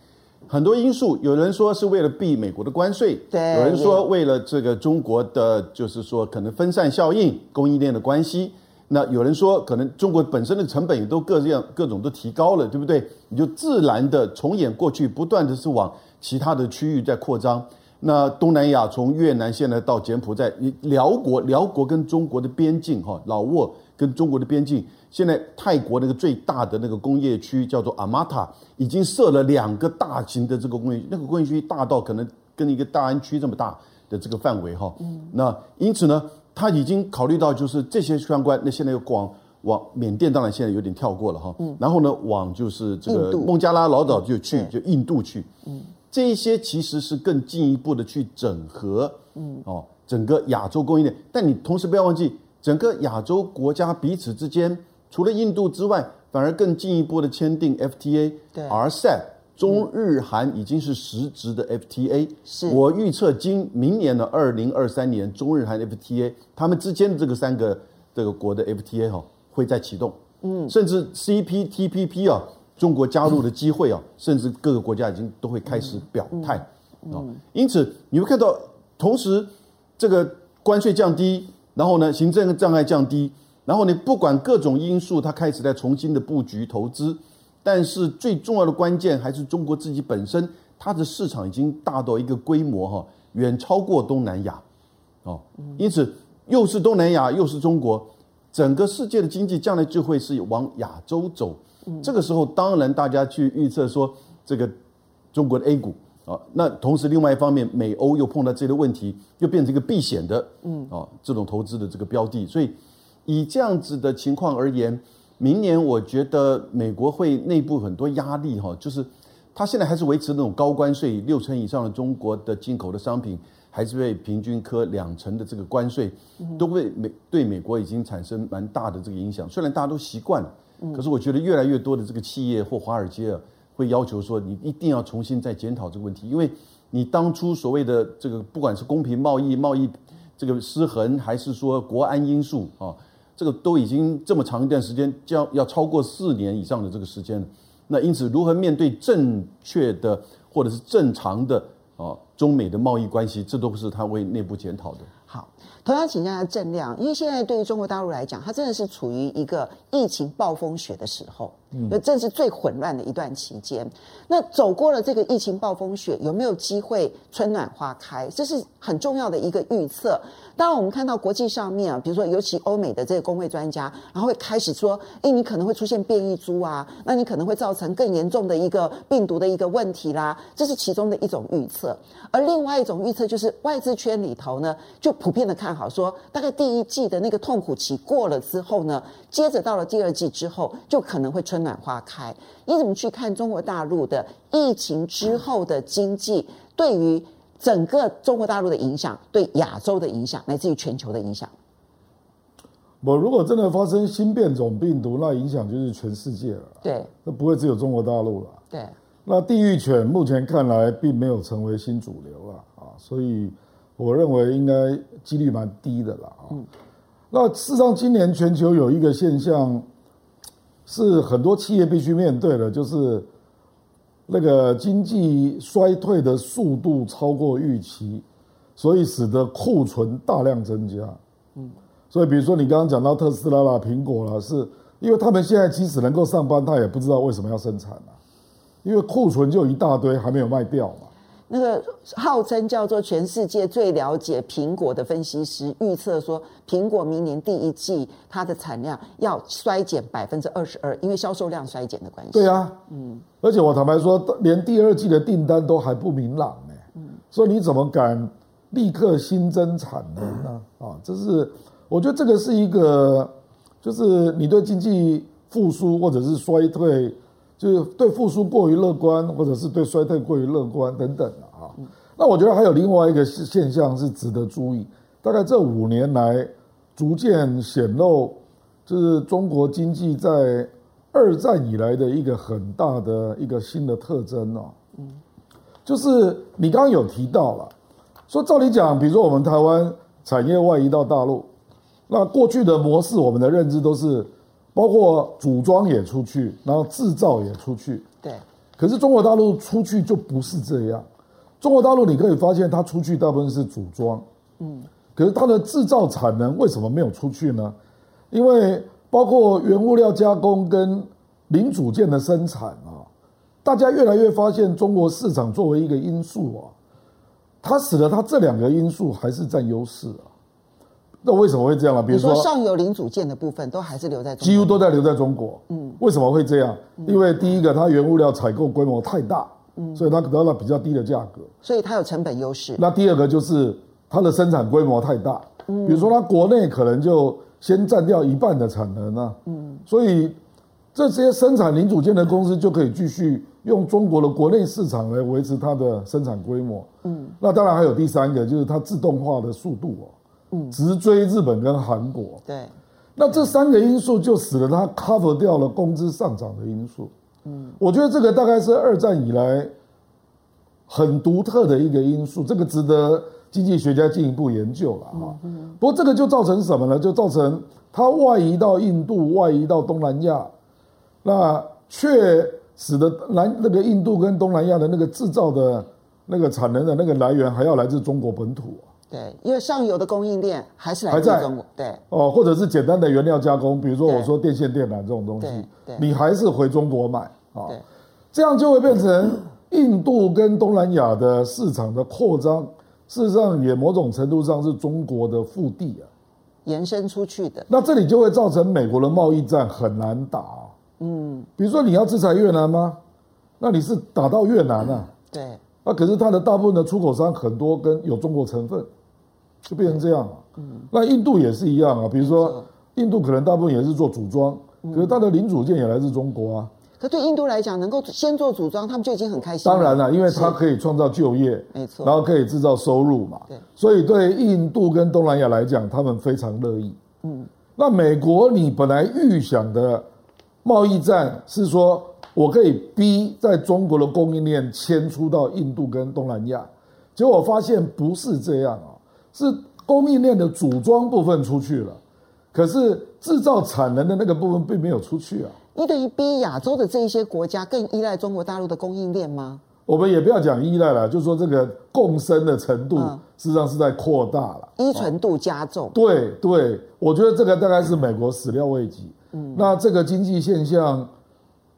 很多因素，有人说是为了避美国的关税，对，有人说为了这个中国的，就是说可能分散效应、供应链的关系。那有人说，可能中国本身的成本也都各样各种都提高了，对不对？你就自然的重演过去，不断的是往其他的区域在扩张。那东南亚从越南现在到柬埔寨，你辽国，辽国跟中国的边境哈，老挝跟中国的边境。现在泰国那个最大的那个工业区叫做阿玛塔，已经设了两个大型的这个工业，那个工业区大到可能跟一个大安区这么大，的这个范围哈。嗯，那因此呢，他已经考虑到就是这些相关，那现在又广往缅甸当然现在有点跳过了哈。嗯，然后呢，往就是这个孟加拉、老早就去，就印度去。嗯，这一些其实是更进一步的去整合。嗯，哦，整个亚洲供应链，但你同时不要忘记，整个亚洲国家彼此之间，除了印度之外，反而更进一步的签订 FTA、RCEP。中日韩已经是实质的 FTA，是。我预测今明年的二零二三年中日韩 FTA，他们之间的这个三个这个国的 FTA 哈会再启动，嗯，甚至 CPTPP 啊，中国加入的机会啊，甚至各个国家已经都会开始表态啊，因此你会看到，同时这个关税降低，然后呢行政障碍降低，然后你不管各种因素，它开始在重新的布局投资。但是最重要的关键还是中国自己本身，它的市场已经大到一个规模哈，远超过东南亚，哦，因此又是东南亚又是中国，整个世界的经济将来就会是往亚洲走。这个时候，当然大家去预测说，这个中国的 A 股啊，那同时另外一方面，美欧又碰到这个问题，又变成一个避险的，嗯，啊，这种投资的这个标的。所以以这样子的情况而言。明年我觉得美国会内部很多压力哈，就是他现在还是维持那种高关税，六成以上的中国的进口的商品还是被平均科两成的这个关税，都会美对美国已经产生蛮大的这个影响。虽然大家都习惯了，可是我觉得越来越多的这个企业或华尔街啊，会要求说你一定要重新再检讨这个问题，因为你当初所谓的这个不管是公平贸易、贸易这个失衡，还是说国安因素啊。这个都已经这么长一段时间，将要超过四年以上的这个时间了。那因此，如何面对正确的或者是正常的啊中美的贸易关系，这都是他为内部检讨的。好，同样请教下正亮，因为现在对于中国大陆来讲，它真的是处于一个疫情暴风雪的时候，嗯，正是最混乱的一段期间。那走过了这个疫情暴风雪，有没有机会春暖花开？这是很重要的一个预测。当然，我们看到国际上面啊，比如说尤其欧美的这个公卫专家，然后会开始说：“哎，你可能会出现变异株啊，那你可能会造成更严重的一个病毒的一个问题啦。”这是其中的一种预测。而另外一种预测就是外资圈里头呢，就普遍的看好说，大概第一季的那个痛苦期过了之后呢，接着到了第二季之后，就可能会春暖花开。你怎么去看中国大陆的疫情之后的经济对于？整个中国大陆的影响，对亚洲的影响，乃至于全球的影响。我如果真的发生新变种病毒，那影响就是全世界了。对，那不会只有中国大陆了。对，那地狱犬目前看来并没有成为新主流了啊，所以我认为应该几率蛮低的啦啊。嗯，那事实上，今年全球有一个现象，是很多企业必须面对的，就是。那个经济衰退的速度超过预期，所以使得库存大量增加。嗯，所以比如说你刚刚讲到特斯拉啦、苹果啦，是因为他们现在即使能够上班，他也不知道为什么要生产啊，因为库存就一大堆还没有卖掉嘛。那个号称叫做全世界最了解苹果的分析师预测说，苹果明年第一季它的产量要衰减百分之二十二，因为销售量衰减的关系。对啊，嗯，而且我坦白说，连第二季的订单都还不明朗呢。嗯，所以你怎么敢立刻新增产能呢？啊，这是我觉得这个是一个，就是你对经济复苏或者是衰退。就是对复苏过于乐观，或者是对衰退过于乐观等等啊。那我觉得还有另外一个现象是值得注意，大概这五年来逐渐显露，就是中国经济在二战以来的一个很大的一个新的特征啊。嗯，就是你刚刚有提到了，说照理讲，比如说我们台湾产业外移到大陆，那过去的模式，我们的认知都是。包括组装也出去，然后制造也出去。对。可是中国大陆出去就不是这样。中国大陆你可以发现，它出去大部分是组装。嗯。可是它的制造产能为什么没有出去呢？因为包括原物料加工跟零组件的生产啊，大家越来越发现中国市场作为一个因素啊，它使得它这两个因素还是占优势啊。那为什么会这样呢？比如说，说上游零组件的部分都还是留在中国，几乎都在留在中国。嗯，为什么会这样？因为第一个，它原物料采购规模太大，嗯，所以它得到了比较低的价格，所以它有成本优势。那第二个就是它的生产规模太大。嗯，比如说它国内可能就先占掉一半的产能啊。嗯，所以这些生产零组件的公司就可以继续用中国的国内市场来维持它的生产规模。嗯，那当然还有第三个，就是它自动化的速度哦。嗯，直追日本跟韩国。对，那这三个因素就使得它 cover 掉了工资上涨的因素。嗯，我觉得这个大概是二战以来很独特的一个因素，这个值得经济学家进一步研究了哈。不过这个就造成什么呢？就造成它外移到印度，外移到东南亚，那却使得南那个印度跟东南亚的那个制造的那个产能的那个来源还要来自中国本土。对，因为上游的供应链还是来自中国。对，哦，或者是简单的原料加工，比如说我说电线电缆这种东西，你还是回中国买啊。这样就会变成印度跟东南亚的市场的扩张，事实上也某种程度上是中国的腹地啊，延伸出去的。那这里就会造成美国的贸易战很难打。嗯，比如说你要制裁越南吗？那你是打到越南啊？对。那可是它的大部分的出口商很多跟有中国成分。就变成这样了。嗯，那印度也是一样啊。比如说，印度可能大部分也是做组装，可是它的零组件也来自中国啊。可对印度来讲，能够先做组装，他们就已经很开心。当然了，因为它可以创造就业，没错，然后可以制造收入嘛。对，所以对印度跟东南亚来讲，他们非常乐意。嗯，那美国，你本来预想的贸易战是说，我可以逼在中国的供应链迁出到印度跟东南亚，结果发现不是这样啊。是供应链的组装部分出去了，可是制造产能的那个部分并没有出去啊。你等于逼亚洲的这一些国家更依赖中国大陆的供应链吗？我们也不要讲依赖了，就是说这个共生的程度实际上是在扩大了，依存度加重。对对，我觉得这个大概是美国始料未及。嗯，那这个经济现象，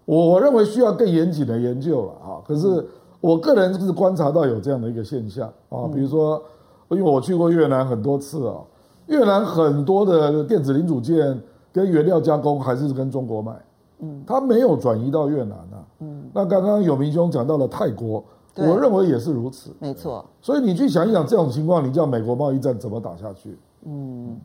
我我认为需要更严谨的研究了啊。可是我个人是观察到有这样的一个现象啊，比如说。因为我去过越南很多次啊，越南很多的电子零组件跟原料加工还是跟中国买，嗯，它没有转移到越南啊，嗯，那刚刚有明兄讲到了泰国，我认为也是如此，没错，所以你去想一想这种情况，你叫美国贸易战怎么打下去？嗯，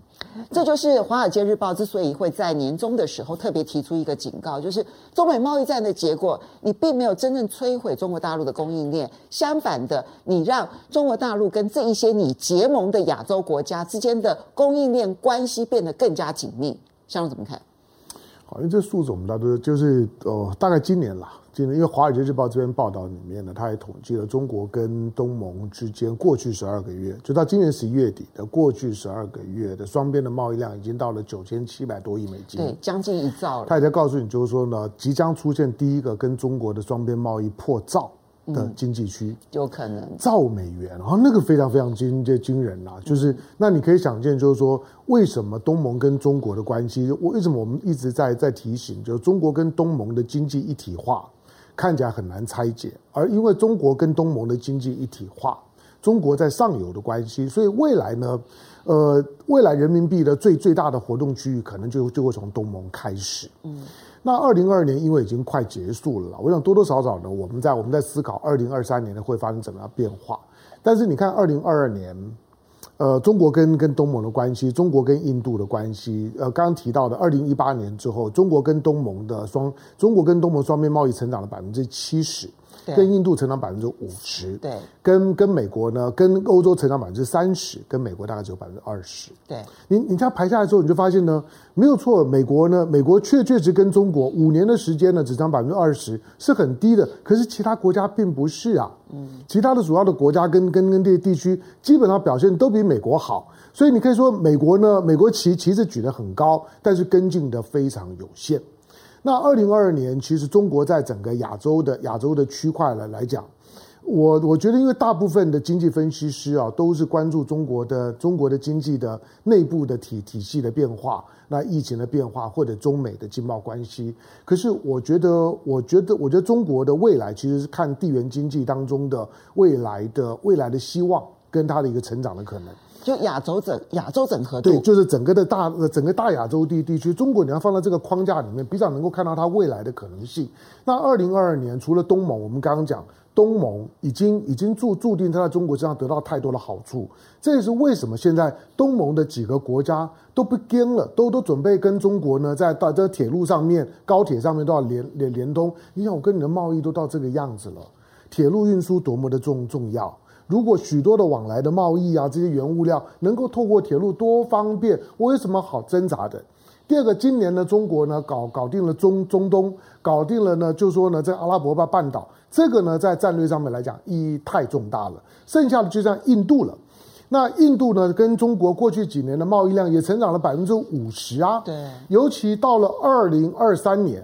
这就是《华尔街日报》之所以会在年终的时候特别提出一个警告，就是中美贸易战的结果，你并没有真正摧毁中国大陆的供应链，相反的，你让中国大陆跟这一些你结盟的亚洲国家之间的供应链关系变得更加紧密。香龙怎么看？好，因为这数字我们大多就是呃，大概今年啦。今年因为《华尔街日报》这篇报道里面呢，他也统计了中国跟东盟之间过去十二个月，就到今年十一月底的过去十二个月的双边的贸易量已经到了九千七百多亿美金，对，将近一兆了。他也在告诉你，就是说呢，即将出现第一个跟中国的双边贸易破兆。的经济区、嗯、有可能。造美元，然后那个非常非常惊这惊人啦，就是那你可以想见，就是说为什么东盟跟中国的关系，为什么我们一直在在提醒，就是中国跟东盟的经济一体化看起来很难拆解，而因为中国跟东盟的经济一体化，中国在上游的关系，所以未来呢，呃，未来人民币的最最大的活动区域可能就就会从东盟开始，嗯。那二零二二年因为已经快结束了，我想多多少少呢，我们在我们在思考二零二三年呢会发生怎么样变化。但是你看二零二二年，呃，中国跟跟东盟的关系，中国跟印度的关系，呃，刚刚提到的二零一八年之后，中国跟东盟的双，中国跟东盟双边贸易成长了百分之七十。跟印度成长百分之五十，对，跟跟美国呢，跟欧洲成长百分之三十，跟美国大概只有百分之二十。对，你你这样排下来之后，你就发现呢，没有错，美国呢，美国确确实跟中国五年的时间呢，只涨百分之二十，是很低的。可是其他国家并不是啊，嗯，其他的主要的国家跟跟跟这些地区基本上表现都比美国好，所以你可以说美国呢，美国旗旗子举得很高，但是跟进的非常有限。那二零二二年，其实中国在整个亚洲的亚洲的区块来来讲，我我觉得，因为大部分的经济分析师啊，都是关注中国的中国的经济的内部的体体系的变化，那疫情的变化，或者中美的经贸关系。可是，我觉得，我觉得，我觉得中国的未来其实是看地缘经济当中的未来的未来的希望。跟它的一个成长的可能。就亚洲整亚洲整合对，就是整个的大整个大亚洲地地区，中国你要放在这个框架里面，比较能够看到它未来的可能性。那二零二二年，除了东盟，我们刚刚讲东盟已经已经注注定它在中国身上得到太多的好处，这也是为什么现在东盟的几个国家都不跟了，都都准备跟中国呢，在到这铁路上面、高铁上面都要连连连通。你想，我跟你的贸易都到这个样子了，铁路运输多么的重重要。如果许多的往来的贸易啊，这些原物料能够透过铁路多方便，我有什么好挣扎的？第二个，今年呢，中国呢搞搞定了中中东，搞定了呢，就是说呢，在阿拉伯半半岛，这个呢在战略上面来讲意义太重大了。剩下的就像印度了，那印度呢跟中国过去几年的贸易量也成长了百分之五十啊，对，尤其到了二零二三年。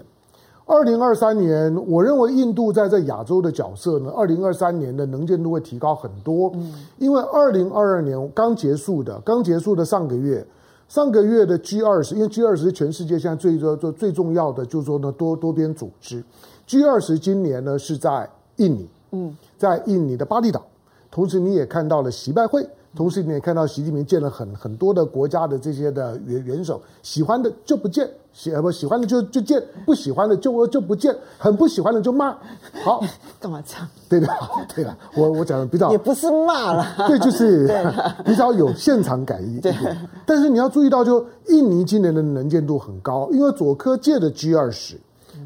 二零二三年，我认为印度在这亚洲的角色呢，二零二三年的能见度会提高很多。嗯，因为二零二二年刚结束的，刚结束的上个月，上个月的 G 二十，因为 G 二十是全世界现在最最最最重要的，就是说呢多多边组织。G 二十今年呢是在印尼，嗯，在印尼的巴厘岛，同时你也看到了习拜会。同时，你也看到习近平见了很很多的国家的这些的元元首，喜欢的就不见，喜不喜欢的就就见，不喜欢的就就不见，很不喜欢的就骂。好，干嘛这样？对的，对的，我我讲的比较也不是骂了，对，就是 比较有现场感一点。对，但是你要注意到，就印尼今年的能见度很高，因为佐科借的 G 二十，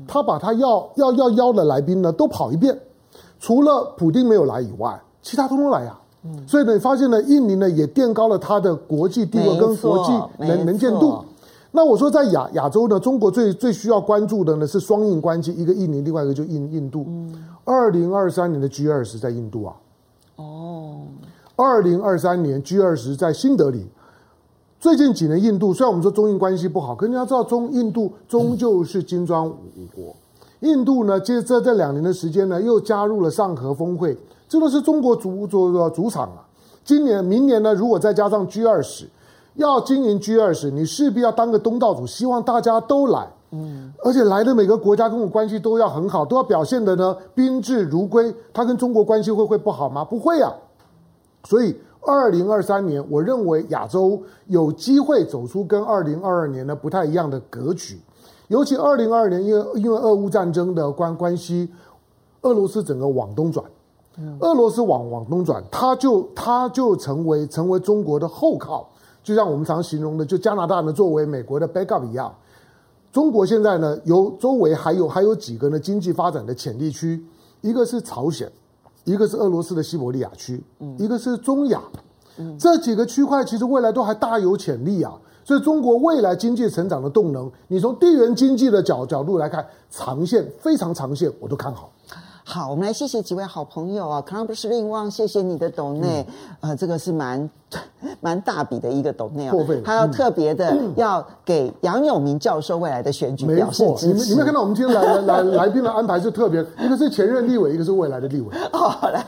他把他要要要邀的来宾呢都跑一遍，除了普丁没有来以外，其他通通来呀、啊。所以呢，你发现呢，印尼呢也垫高了它的国际地位跟国际能能见度。那我说在亚亚洲呢，中国最最需要关注的呢是双印关系，一个印尼，另外一个就印印度。二零二三年的 G 二十在印度啊。哦。二零二三年 G 二十在新德里。最近几年，印度虽然我们说中印关系不好，可是你要知道，中印度终究是金砖五国。印度呢，接着这两年的时间呢，又加入了上合峰会。这都是中国主主主场啊！今年、明年呢，如果再加上 G 二十，要经营 G 二十，你势必要当个东道主，希望大家都来。嗯，而且来的每个国家跟我关系都要很好，都要表现的呢宾至如归。他跟中国关系会会不好吗？不会啊！所以，二零二三年，我认为亚洲有机会走出跟二零二二年呢不太一样的格局。尤其二零二二年，因为因为俄乌战争的关关系，俄罗斯整个往东转。俄罗斯往往东转，它就它就成为成为中国的后靠，就像我们常形容的，就加拿大呢作为美国的 backup 一样。中国现在呢，由周围还有还有几个呢经济发展的潜力区，一个是朝鲜，一个是俄罗斯的西伯利亚区，一个是中亚，这几个区块其实未来都还大有潜力啊。所以中国未来经济成长的动能，你从地缘经济的角角度来看，长线非常长线，我都看好。好，我们来谢谢几位好朋友啊是令旺，谢谢你的懂内，嗯、呃，这个是蛮蛮大笔的一个董内啊，他要特别的要给杨永明教授未来的选举表示支持。你们有没有看到我们今天 来来来宾的安排是特别，一个是前任立委，一个是未来的立委。好，来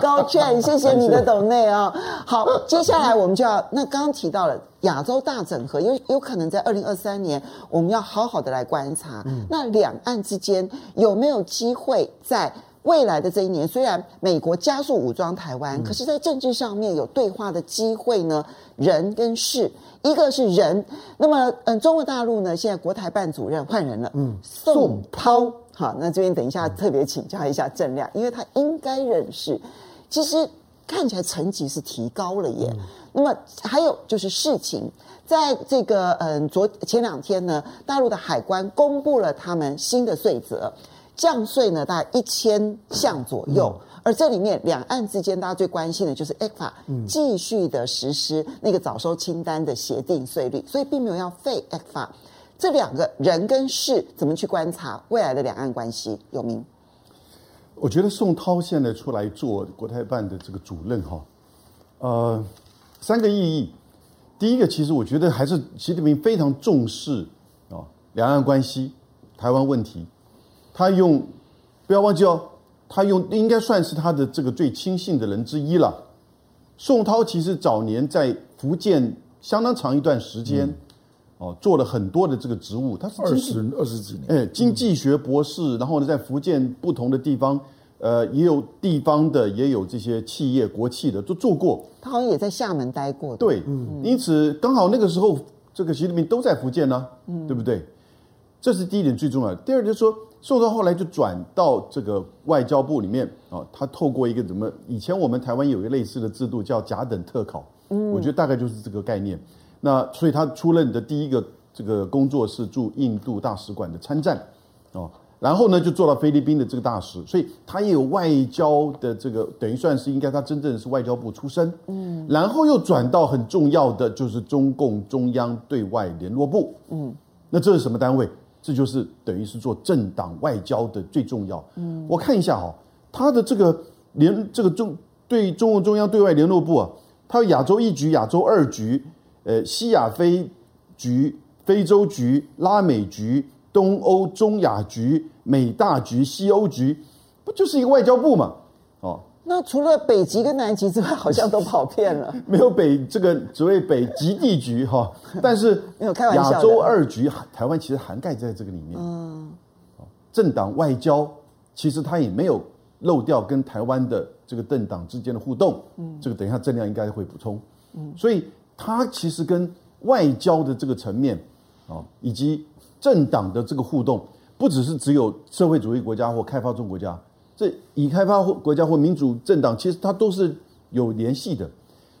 高劝，谢谢你的董内啊。好，接下来我们就要那刚刚提到了。亚洲大整合有有可能在二零二三年，我们要好好的来观察，嗯、那两岸之间有没有机会在未来的这一年，虽然美国加速武装台湾，嗯、可是，在政治上面有对话的机会呢？人跟事，一个是人，那么嗯，中国大陆呢，现在国台办主任换人了，嗯，宋涛，好，那这边等一下特别请教一下郑亮，因为他应该认识，其实看起来层级是提高了耶。嗯那么还有就是事情，在这个嗯昨前两天呢，大陆的海关公布了他们新的税则，降税呢大概一千项左右，嗯、而这里面两岸之间大家最关心的就是 ECFA 继续的实施那个早收清单的协定税率，所以并没有要废 ECFA。这两个人跟事怎么去观察未来的两岸关系？有名？我觉得宋涛现在出来做国台办的这个主任哈，呃。三个意义，第一个其实我觉得还是习近平非常重视啊两岸关系、台湾问题，他用不要忘记哦，他用应该算是他的这个最亲信的人之一了。宋涛其实早年在福建相当长一段时间，哦做了很多的这个职务，他是二十二十几年，哎，经济学博士，然后呢在福建不同的地方呃，也有地方的，也有这些企业、国企的都做过。他好像也在厦门待过。对，嗯，因此刚好那个时候，这个习近平都在福建呢，嗯，对不对？这是第一点最重要的。第二就是说，宋涛后来就转到这个外交部里面啊，他透过一个怎么？以前我们台湾有一个类似的制度叫甲等特考，嗯，我觉得大概就是这个概念。那所以他出任的第一个这个工作是驻印度大使馆的参赞，哦。然后呢，就做到菲律宾的这个大使，所以他也有外交的这个，等于算是应该他真正是外交部出身。嗯，然后又转到很重要的就是中共中央对外联络部。嗯，那这是什么单位？这就是等于是做政党外交的最重要。嗯，我看一下哈、哦，他的这个联这个中对中共中央对外联络部啊，他有亚洲一局、亚洲二局、呃西亚非局、非洲局、拉美局。东欧、中亚局、美大局、西欧局，不就是一个外交部嘛？哦，那除了北极跟南极之外，好像都跑遍了。没有北这个所谓北极地局哈、哦，但是没有开玩笑。亚洲二局，台湾其实涵盖在这个里面。嗯，政党外交其实它也没有漏掉跟台湾的这个政党之间的互动。嗯，这个等一下郑亮应该会补充。嗯，所以它其实跟外交的这个层面啊，以及政党的这个互动，不只是只有社会主义国家或开发中国家，这已开发国家或民主政党，其实它都是有联系的。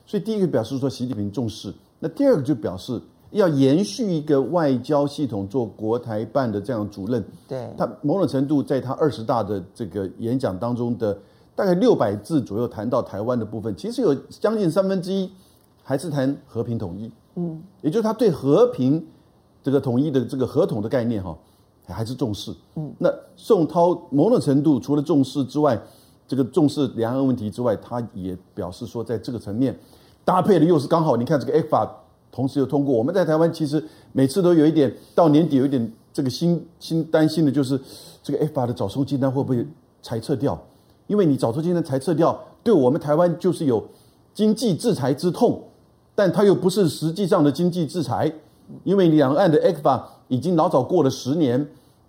所以第一个表示说习近平重视，那第二个就表示要延续一个外交系统做国台办的这样主任。对，他某种程度在他二十大的这个演讲当中的大概六百字左右谈到台湾的部分，其实有将近三分之一还是谈和平统一。嗯，也就是他对和平。这个统一的这个合同的概念哈，还是重视。嗯，那宋涛某种程度除了重视之外，这个重视两岸问题之外，他也表示说，在这个层面搭配的又是刚好，你看这个 ECFA 同时又通过。我们在台湾其实每次都有一点到年底有一点这个心心担心的就是这个 ECFA 的早收清单会不会裁撤掉？因为你早收清单裁撤掉，对我们台湾就是有经济制裁之痛，但它又不是实际上的经济制裁。因为两岸的 ECFA 已经老早过了十年，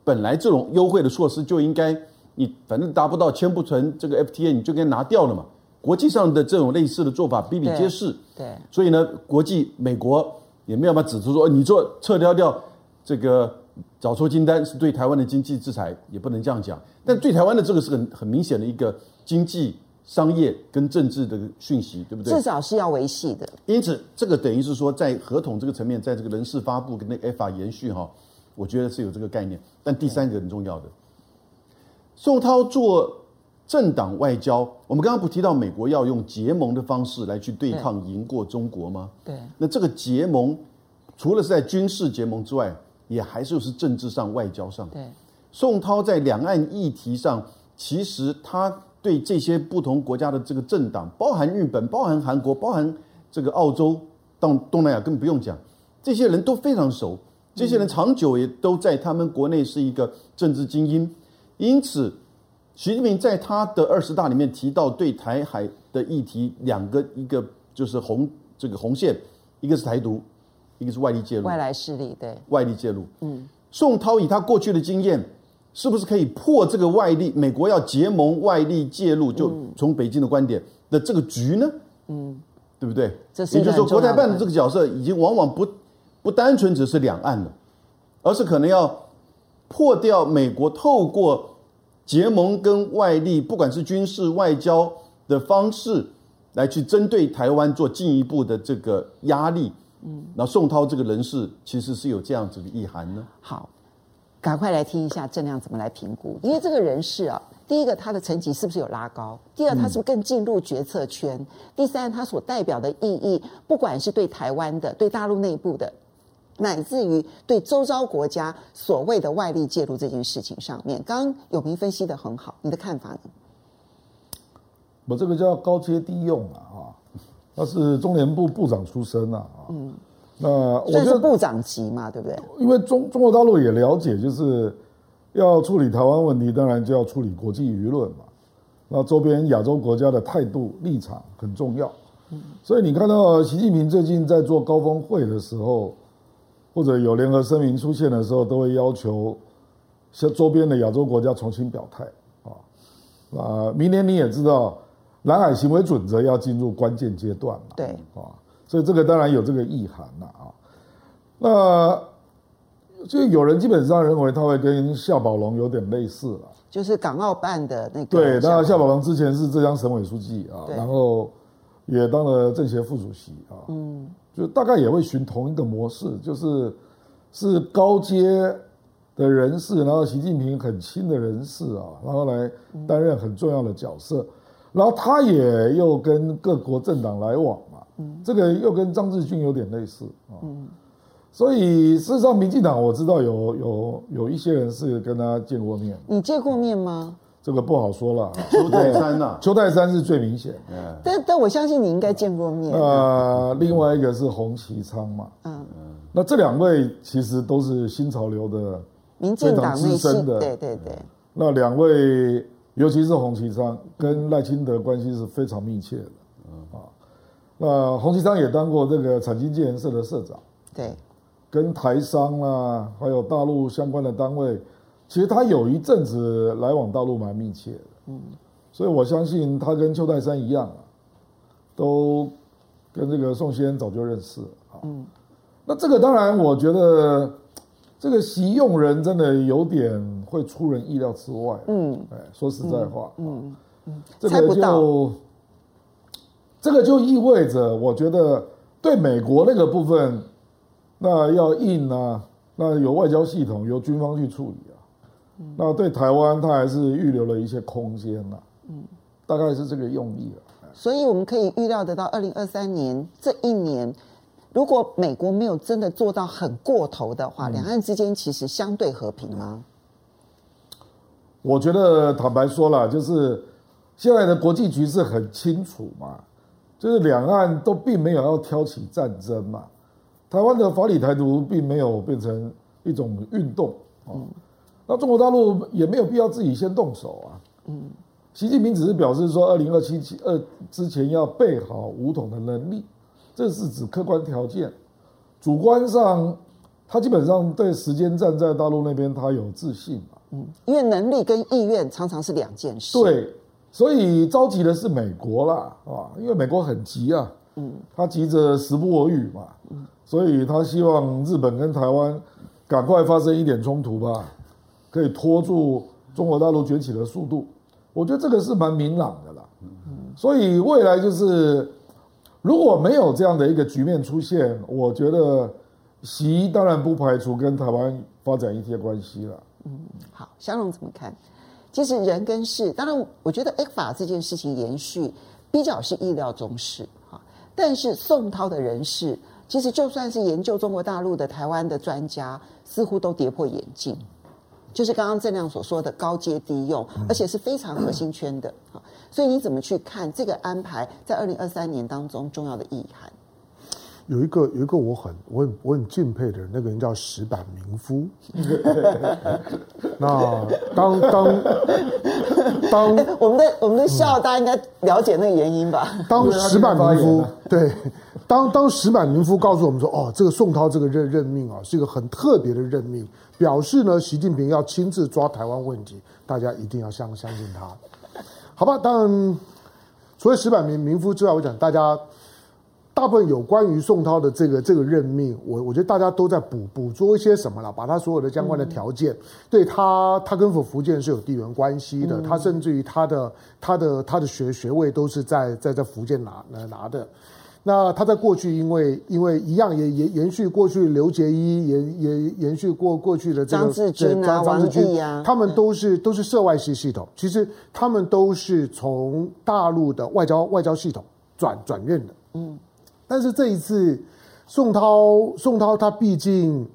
本来这种优惠的措施就应该，你反正达不到签不成这个 FTA，你就该拿掉了嘛。国际上的这种类似的做法比比皆是。对，对，所以呢，国际美国也没有办法指出说你做撤掉掉这个早出清单是对台湾的经济制裁，也不能这样讲。但对台湾的这个是很很明显的一个经济。商业跟政治的讯息，对不对？至少是要维系的。因此，这个等于是说，在合同这个层面，在这个人事发布跟那 ECFA 延续哈，我觉得是有这个概念。但第三个很重要的，宋涛做政党外交，我们刚刚不提到美国要用结盟的方式来去对抗赢过中国吗？对。那这个结盟，除了是在军事结盟之外，也还是是政治上、外交上。对。宋涛在两岸议题上，其实他。对这些不同国家的这个政党，包含日本、包含韩国、包含这个澳洲，到东南亚更不用讲，这些人都非常熟。这些人长久也都在他们国内是一个政治精英，因此，习近平在他的二十大里面提到对台海的议题，两个一个就是红这个红线，一个是台独，一个是外力介入，外来势力对外力介入。嗯，宋涛以他过去的经验。是不是可以破这个外力？美国要结盟，外力介入，就从北京的观点的这个局呢？嗯，对不对？这是也就是说，国台办的这个角色已经往往不不单纯只是两岸的，而是可能要破掉美国透过结盟跟外力，不管是军事、外交的方式来去针对台湾做进一步的这个压力。嗯，那宋涛这个人士其实是有这样子的意涵呢。好。赶快来听一下郑亮怎么来评估，因为这个人士啊，第一个他的层级是不是有拉高？第二，他是不是更进入决策圈？嗯、第三，他所代表的意义，不管是对台湾的、对大陆内部的，乃至于对周遭国家所谓的外力介入这件事情上面，刚刚有明分析的很好，你的看法呢？我这个叫高阶低用啊，啊，他是中联部部长出身啊，嗯。那我觉得部长级嘛，对不对？因为中中国大陆也了解，就是要处理台湾问题，当然就要处理国际舆论嘛。那周边亚洲国家的态度立场很重要。所以你看到习近平最近在做高峰会的时候，或者有联合声明出现的时候，都会要求像周边的亚洲国家重新表态啊。啊，明年你也知道，蓝海行为准则要进入关键阶段嘛，对啊，所以这个当然有这个意涵了啊。那就有人基本上认为他会跟夏宝龙有点类似了，就是港澳办的那个。对，那夏宝龙之前是浙江省委书记啊，然后也当了政协副主席啊，嗯，就大概也会循同一个模式，就是是高阶。的人士，然后习近平很亲的人士啊，然后来担任很重要的角色，然后他也又跟各国政党来往嘛，嗯，这个又跟张志军有点类似啊，所以事实上，民进党我知道有有有一些人是跟他见过面，你见过面吗？这个不好说了，邱泰山呐，邱泰山是最明显，但但我相信你应该见过面。呃，另外一个是洪其昌嘛，嗯嗯，那这两位其实都是新潮流的。民进党内资深的，对对对。那两位，尤其是洪其昌，跟赖清德关系是非常密切的。嗯啊，那洪其昌也当过这个产经建研社的社长。对。跟台商啊，还有大陆相关的单位，其实他有一阵子来往大陆蛮密切的。嗯。所以我相信他跟邱泰山一样啊，都跟这个宋先生早就认识了。嗯。那这个当然，我觉得。这个习用人真的有点会出人意料之外。嗯，哎，说实在话，嗯嗯，这个就这个就意味着，我觉得对美国那个部分，那要硬啊，那有外交系统由军方去处理啊。那对台湾，它还是预留了一些空间呐。嗯，大概是这个用意了。所以我们可以预料得到，二零二三年这一年。如果美国没有真的做到很过头的话，两岸之间其实相对和平吗？我觉得坦白说了，就是现在的国际局势很清楚嘛，就是两岸都并没有要挑起战争嘛。台湾的法理台独并没有变成一种运动啊，那中国大陆也没有必要自己先动手啊。嗯，习近平只是表示说，二零二七二之前要备好武统的能力。这是指客观条件，主观上，他基本上对时间站在大陆那边，他有自信嘛？嗯，因为能力跟意愿常常是两件事。对，所以着急的是美国啦，啊，因为美国很急啊，嗯，他急着时不我与嘛，嗯，所以他希望日本跟台湾赶快发生一点冲突吧，可以拖住中国大陆崛起的速度。我觉得这个是蛮明朗的啦，嗯，所以未来就是。如果没有这样的一个局面出现，我觉得习当然不排除跟台湾发展一些关系了。嗯，好，香龙怎么看？其实人跟事，当然我觉得 ECFA 这件事情延续比较是意料中事哈。但是宋涛的人事，其实就算是研究中国大陆的台湾的专家，似乎都跌破眼镜。就是刚刚郑亮所说的高阶低用，而且是非常核心圈的。所以你怎么去看这个安排在二零二三年当中重要的意涵？有一个有一个我很我很我很敬佩的人，那个人叫石板明夫。那当当当，我们的我们的笑，大家应该了解那个原因吧？当石板明夫对，当当石板民夫告诉我们说，哦，这个宋涛这个任任命啊，是一个很特别的任命，表示呢，习近平要亲自抓台湾问题，大家一定要相相信他。好吧，当然，除了石板民民夫之外，我讲大家大部分有关于宋涛的这个这个任命，我我觉得大家都在捕捕捉一些什么了，把他所有的相关的条件，嗯、对他他跟福福建是有地缘关系的，嗯、他甚至于他的他的他的学学位都是在在在福建拿拿拿的。那他在过去，因为因为一样也延延续过去刘杰一延也延续过过去的这个张志军啊，张志军啊，他们都是都是涉外系系统。其实他们都是从大陆的外交外交系统转转任的。嗯，但是这一次宋涛宋涛他毕竟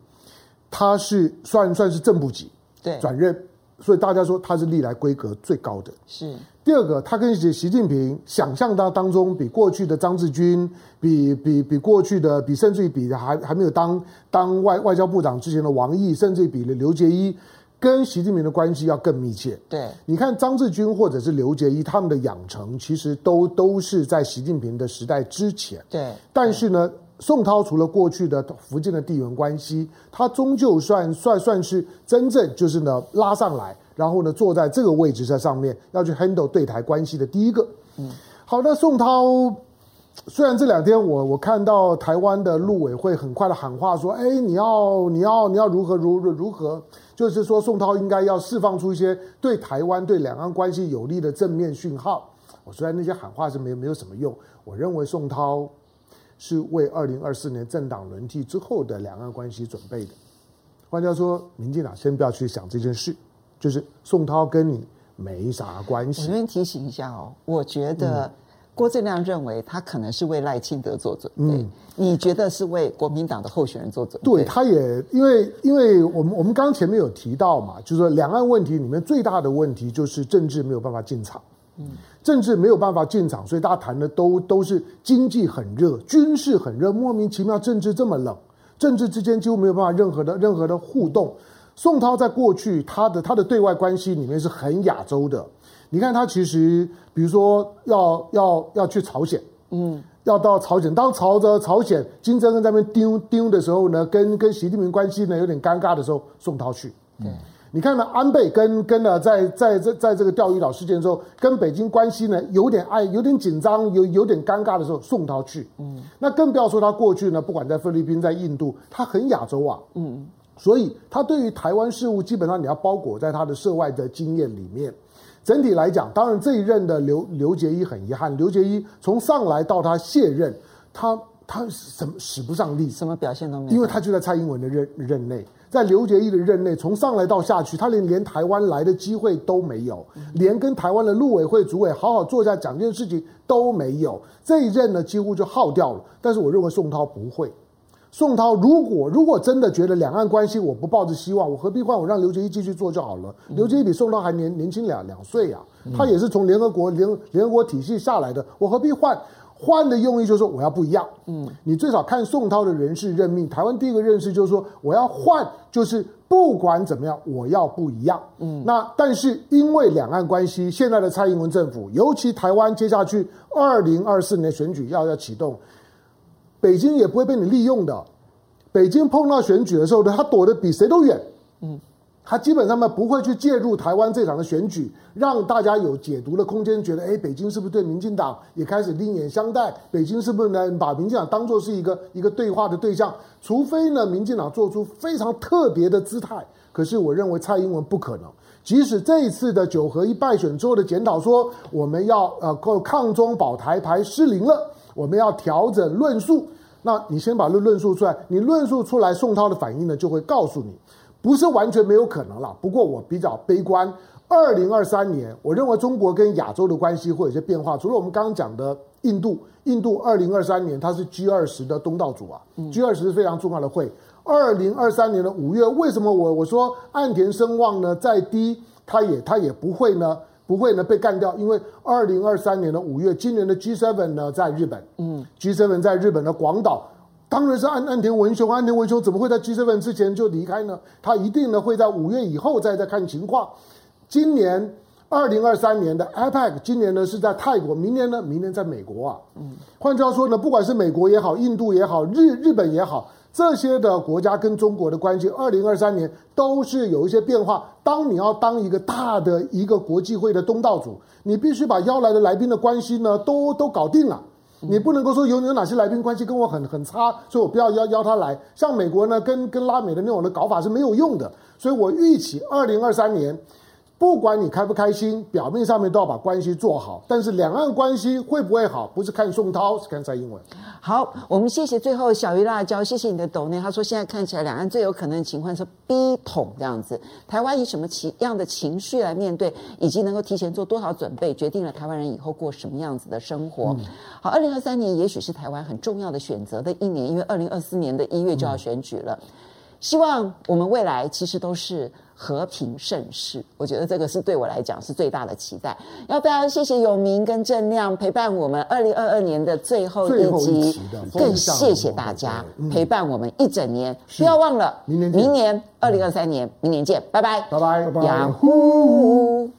他是算算是正部级对转任，所以大家说他是历来规格最高的。是。第二个，他跟习习近平想象当当中，比过去的张志军，比比比过去的，比甚至于比还还没有当当外外交部长之前的王毅，甚至于比了刘杰一，跟习近平的关系要更密切。对，你看张志军或者是刘杰一，他们的养成其实都都是在习近平的时代之前。对，但是呢，宋涛除了过去的福建的地缘关系，他终究算算算是真正就是呢拉上来，然后呢坐在这个位置在上面要去 handle 对台关系的第一个。嗯，好那，宋涛。虽然这两天我我看到台湾的陆委会很快的喊话说，哎，你要你要你要如何如何如何，就是说宋涛应该要释放出一些对台湾对两岸关系有利的正面讯号。我虽然那些喊话是没没有什么用，我认为宋涛是为二零二四年政党轮替之后的两岸关系准备的。换句话说，民进党先不要去想这件事，就是宋涛跟你没啥关系。我这边提醒一下哦，我觉得、嗯。郭正亮认为他可能是为赖清德做准备，嗯，你觉得是为国民党的候选人做准备？对，他也因为因为我们我们刚前面有提到嘛，就是说两岸问题里面最大的问题就是政治没有办法进场，政治没有办法进场，所以大家谈的都都是经济很热，军事很热，莫名其妙政治这么冷，政治之间几乎没有办法任何的任何的互动。宋涛在过去他的他的对外关系里面是很亚洲的。你看他其实，比如说要要要去朝鲜，嗯，要到朝鲜，当朝着朝鲜金正恩在那边丢丢的时候呢，跟跟习近平关系呢有点尴尬的时候，宋涛去。对，你看呢，安倍跟跟呢在在在在这个钓鱼岛事件之后，跟北京关系呢有点爱有点紧张，有有点尴尬的时候，送他去。嗯，那更不要说他过去呢，不管在菲律宾在印度，他很亚洲啊。嗯，所以他对于台湾事务，基本上你要包裹在他的涉外的经验里面。整体来讲，当然这一任的刘刘杰一很遗憾，刘杰一从上来到他卸任，他他什么使不上力，什么表现都没有，因为他就在蔡英文的任任内，在刘杰一的任内，从上来到下去，他连连台湾来的机会都没有，连跟台湾的陆委会主委好好坐下讲这件事情都没有，这一任呢几乎就耗掉了。但是我认为宋涛不会。宋涛，如果如果真的觉得两岸关系我不抱着希望，我何必换？我让刘杰一继续做就好了。刘杰一比宋涛还年年轻两两岁啊，他也是从联合国联联合国体系下来的，我何必换？换的用意就是说我要不一样。嗯，你最少看宋涛的人事任命，台湾第一个认识就是说我要换，就是不管怎么样我要不一样。嗯，那但是因为两岸关系，现在的蔡英文政府，尤其台湾接下去二零二四年选举要要启动。北京也不会被你利用的。北京碰到选举的时候呢，他躲得比谁都远。嗯，他基本上呢不会去介入台湾这场的选举，让大家有解读的空间，觉得哎，北京是不是对民进党也开始另眼相待？北京是不是能把民进党当作是一个一个对话的对象？除非呢，民进党做出非常特别的姿态。可是我认为蔡英文不可能。即使这一次的九合一败选之后的检讨说，我们要呃抗中保台牌失灵了。我们要调整论述，那你先把论论述出来，你论述出来，宋涛的反应呢就会告诉你，不是完全没有可能了。不过我比较悲观，二零二三年，我认为中国跟亚洲的关系会有些变化。除了我们刚刚讲的印度，印度二零二三年它是 G 二十的东道主啊，G 二十是非常重要的会。二零二三年的五月，为什么我我说岸田声望呢再低，他也他也不会呢？不会呢被干掉，因为二零二三年的五月，今年的 G7 呢在日本，嗯，G7 在日本的广岛，当然是安安田文雄，安田文雄怎么会在 G7 之前就离开呢？他一定呢会在五月以后再再看情况。今年二零二三年的 APEC，今年呢是在泰国，明年呢明年在美国啊，嗯，换句话说呢，不管是美国也好，印度也好，日日本也好。这些的国家跟中国的关系，二零二三年都是有一些变化。当你要当一个大的一个国际会的东道主，你必须把邀来的来宾的关系呢都都搞定了。你不能够说有有哪些来宾关系跟我很很差，所以我不要邀邀他来。像美国呢，跟跟拉美的那种的搞法是没有用的。所以我预期二零二三年。不管你开不开心，表面上面都要把关系做好。但是两岸关系会不会好，不是看宋涛，是看蔡英文。好，我们谢谢最后小鱼辣椒，谢谢你的抖内。他说现在看起来两岸最有可能的情况是逼统这样子。台湾以什么情样的情绪来面对，以及能够提前做多少准备，决定了台湾人以后过什么样子的生活。嗯、好，二零二三年也许是台湾很重要的选择的一年，因为二零二四年的一月就要选举了。嗯、希望我们未来其实都是。和平盛世，我觉得这个是对我来讲是最大的期待。要非常谢谢永明跟正亮陪伴我们二零二二年的最后一集，更谢谢大家陪伴我们一整年。不要忘了，明年明年二零二三年，明年见，拜拜，拜拜，拜拜。Yahoo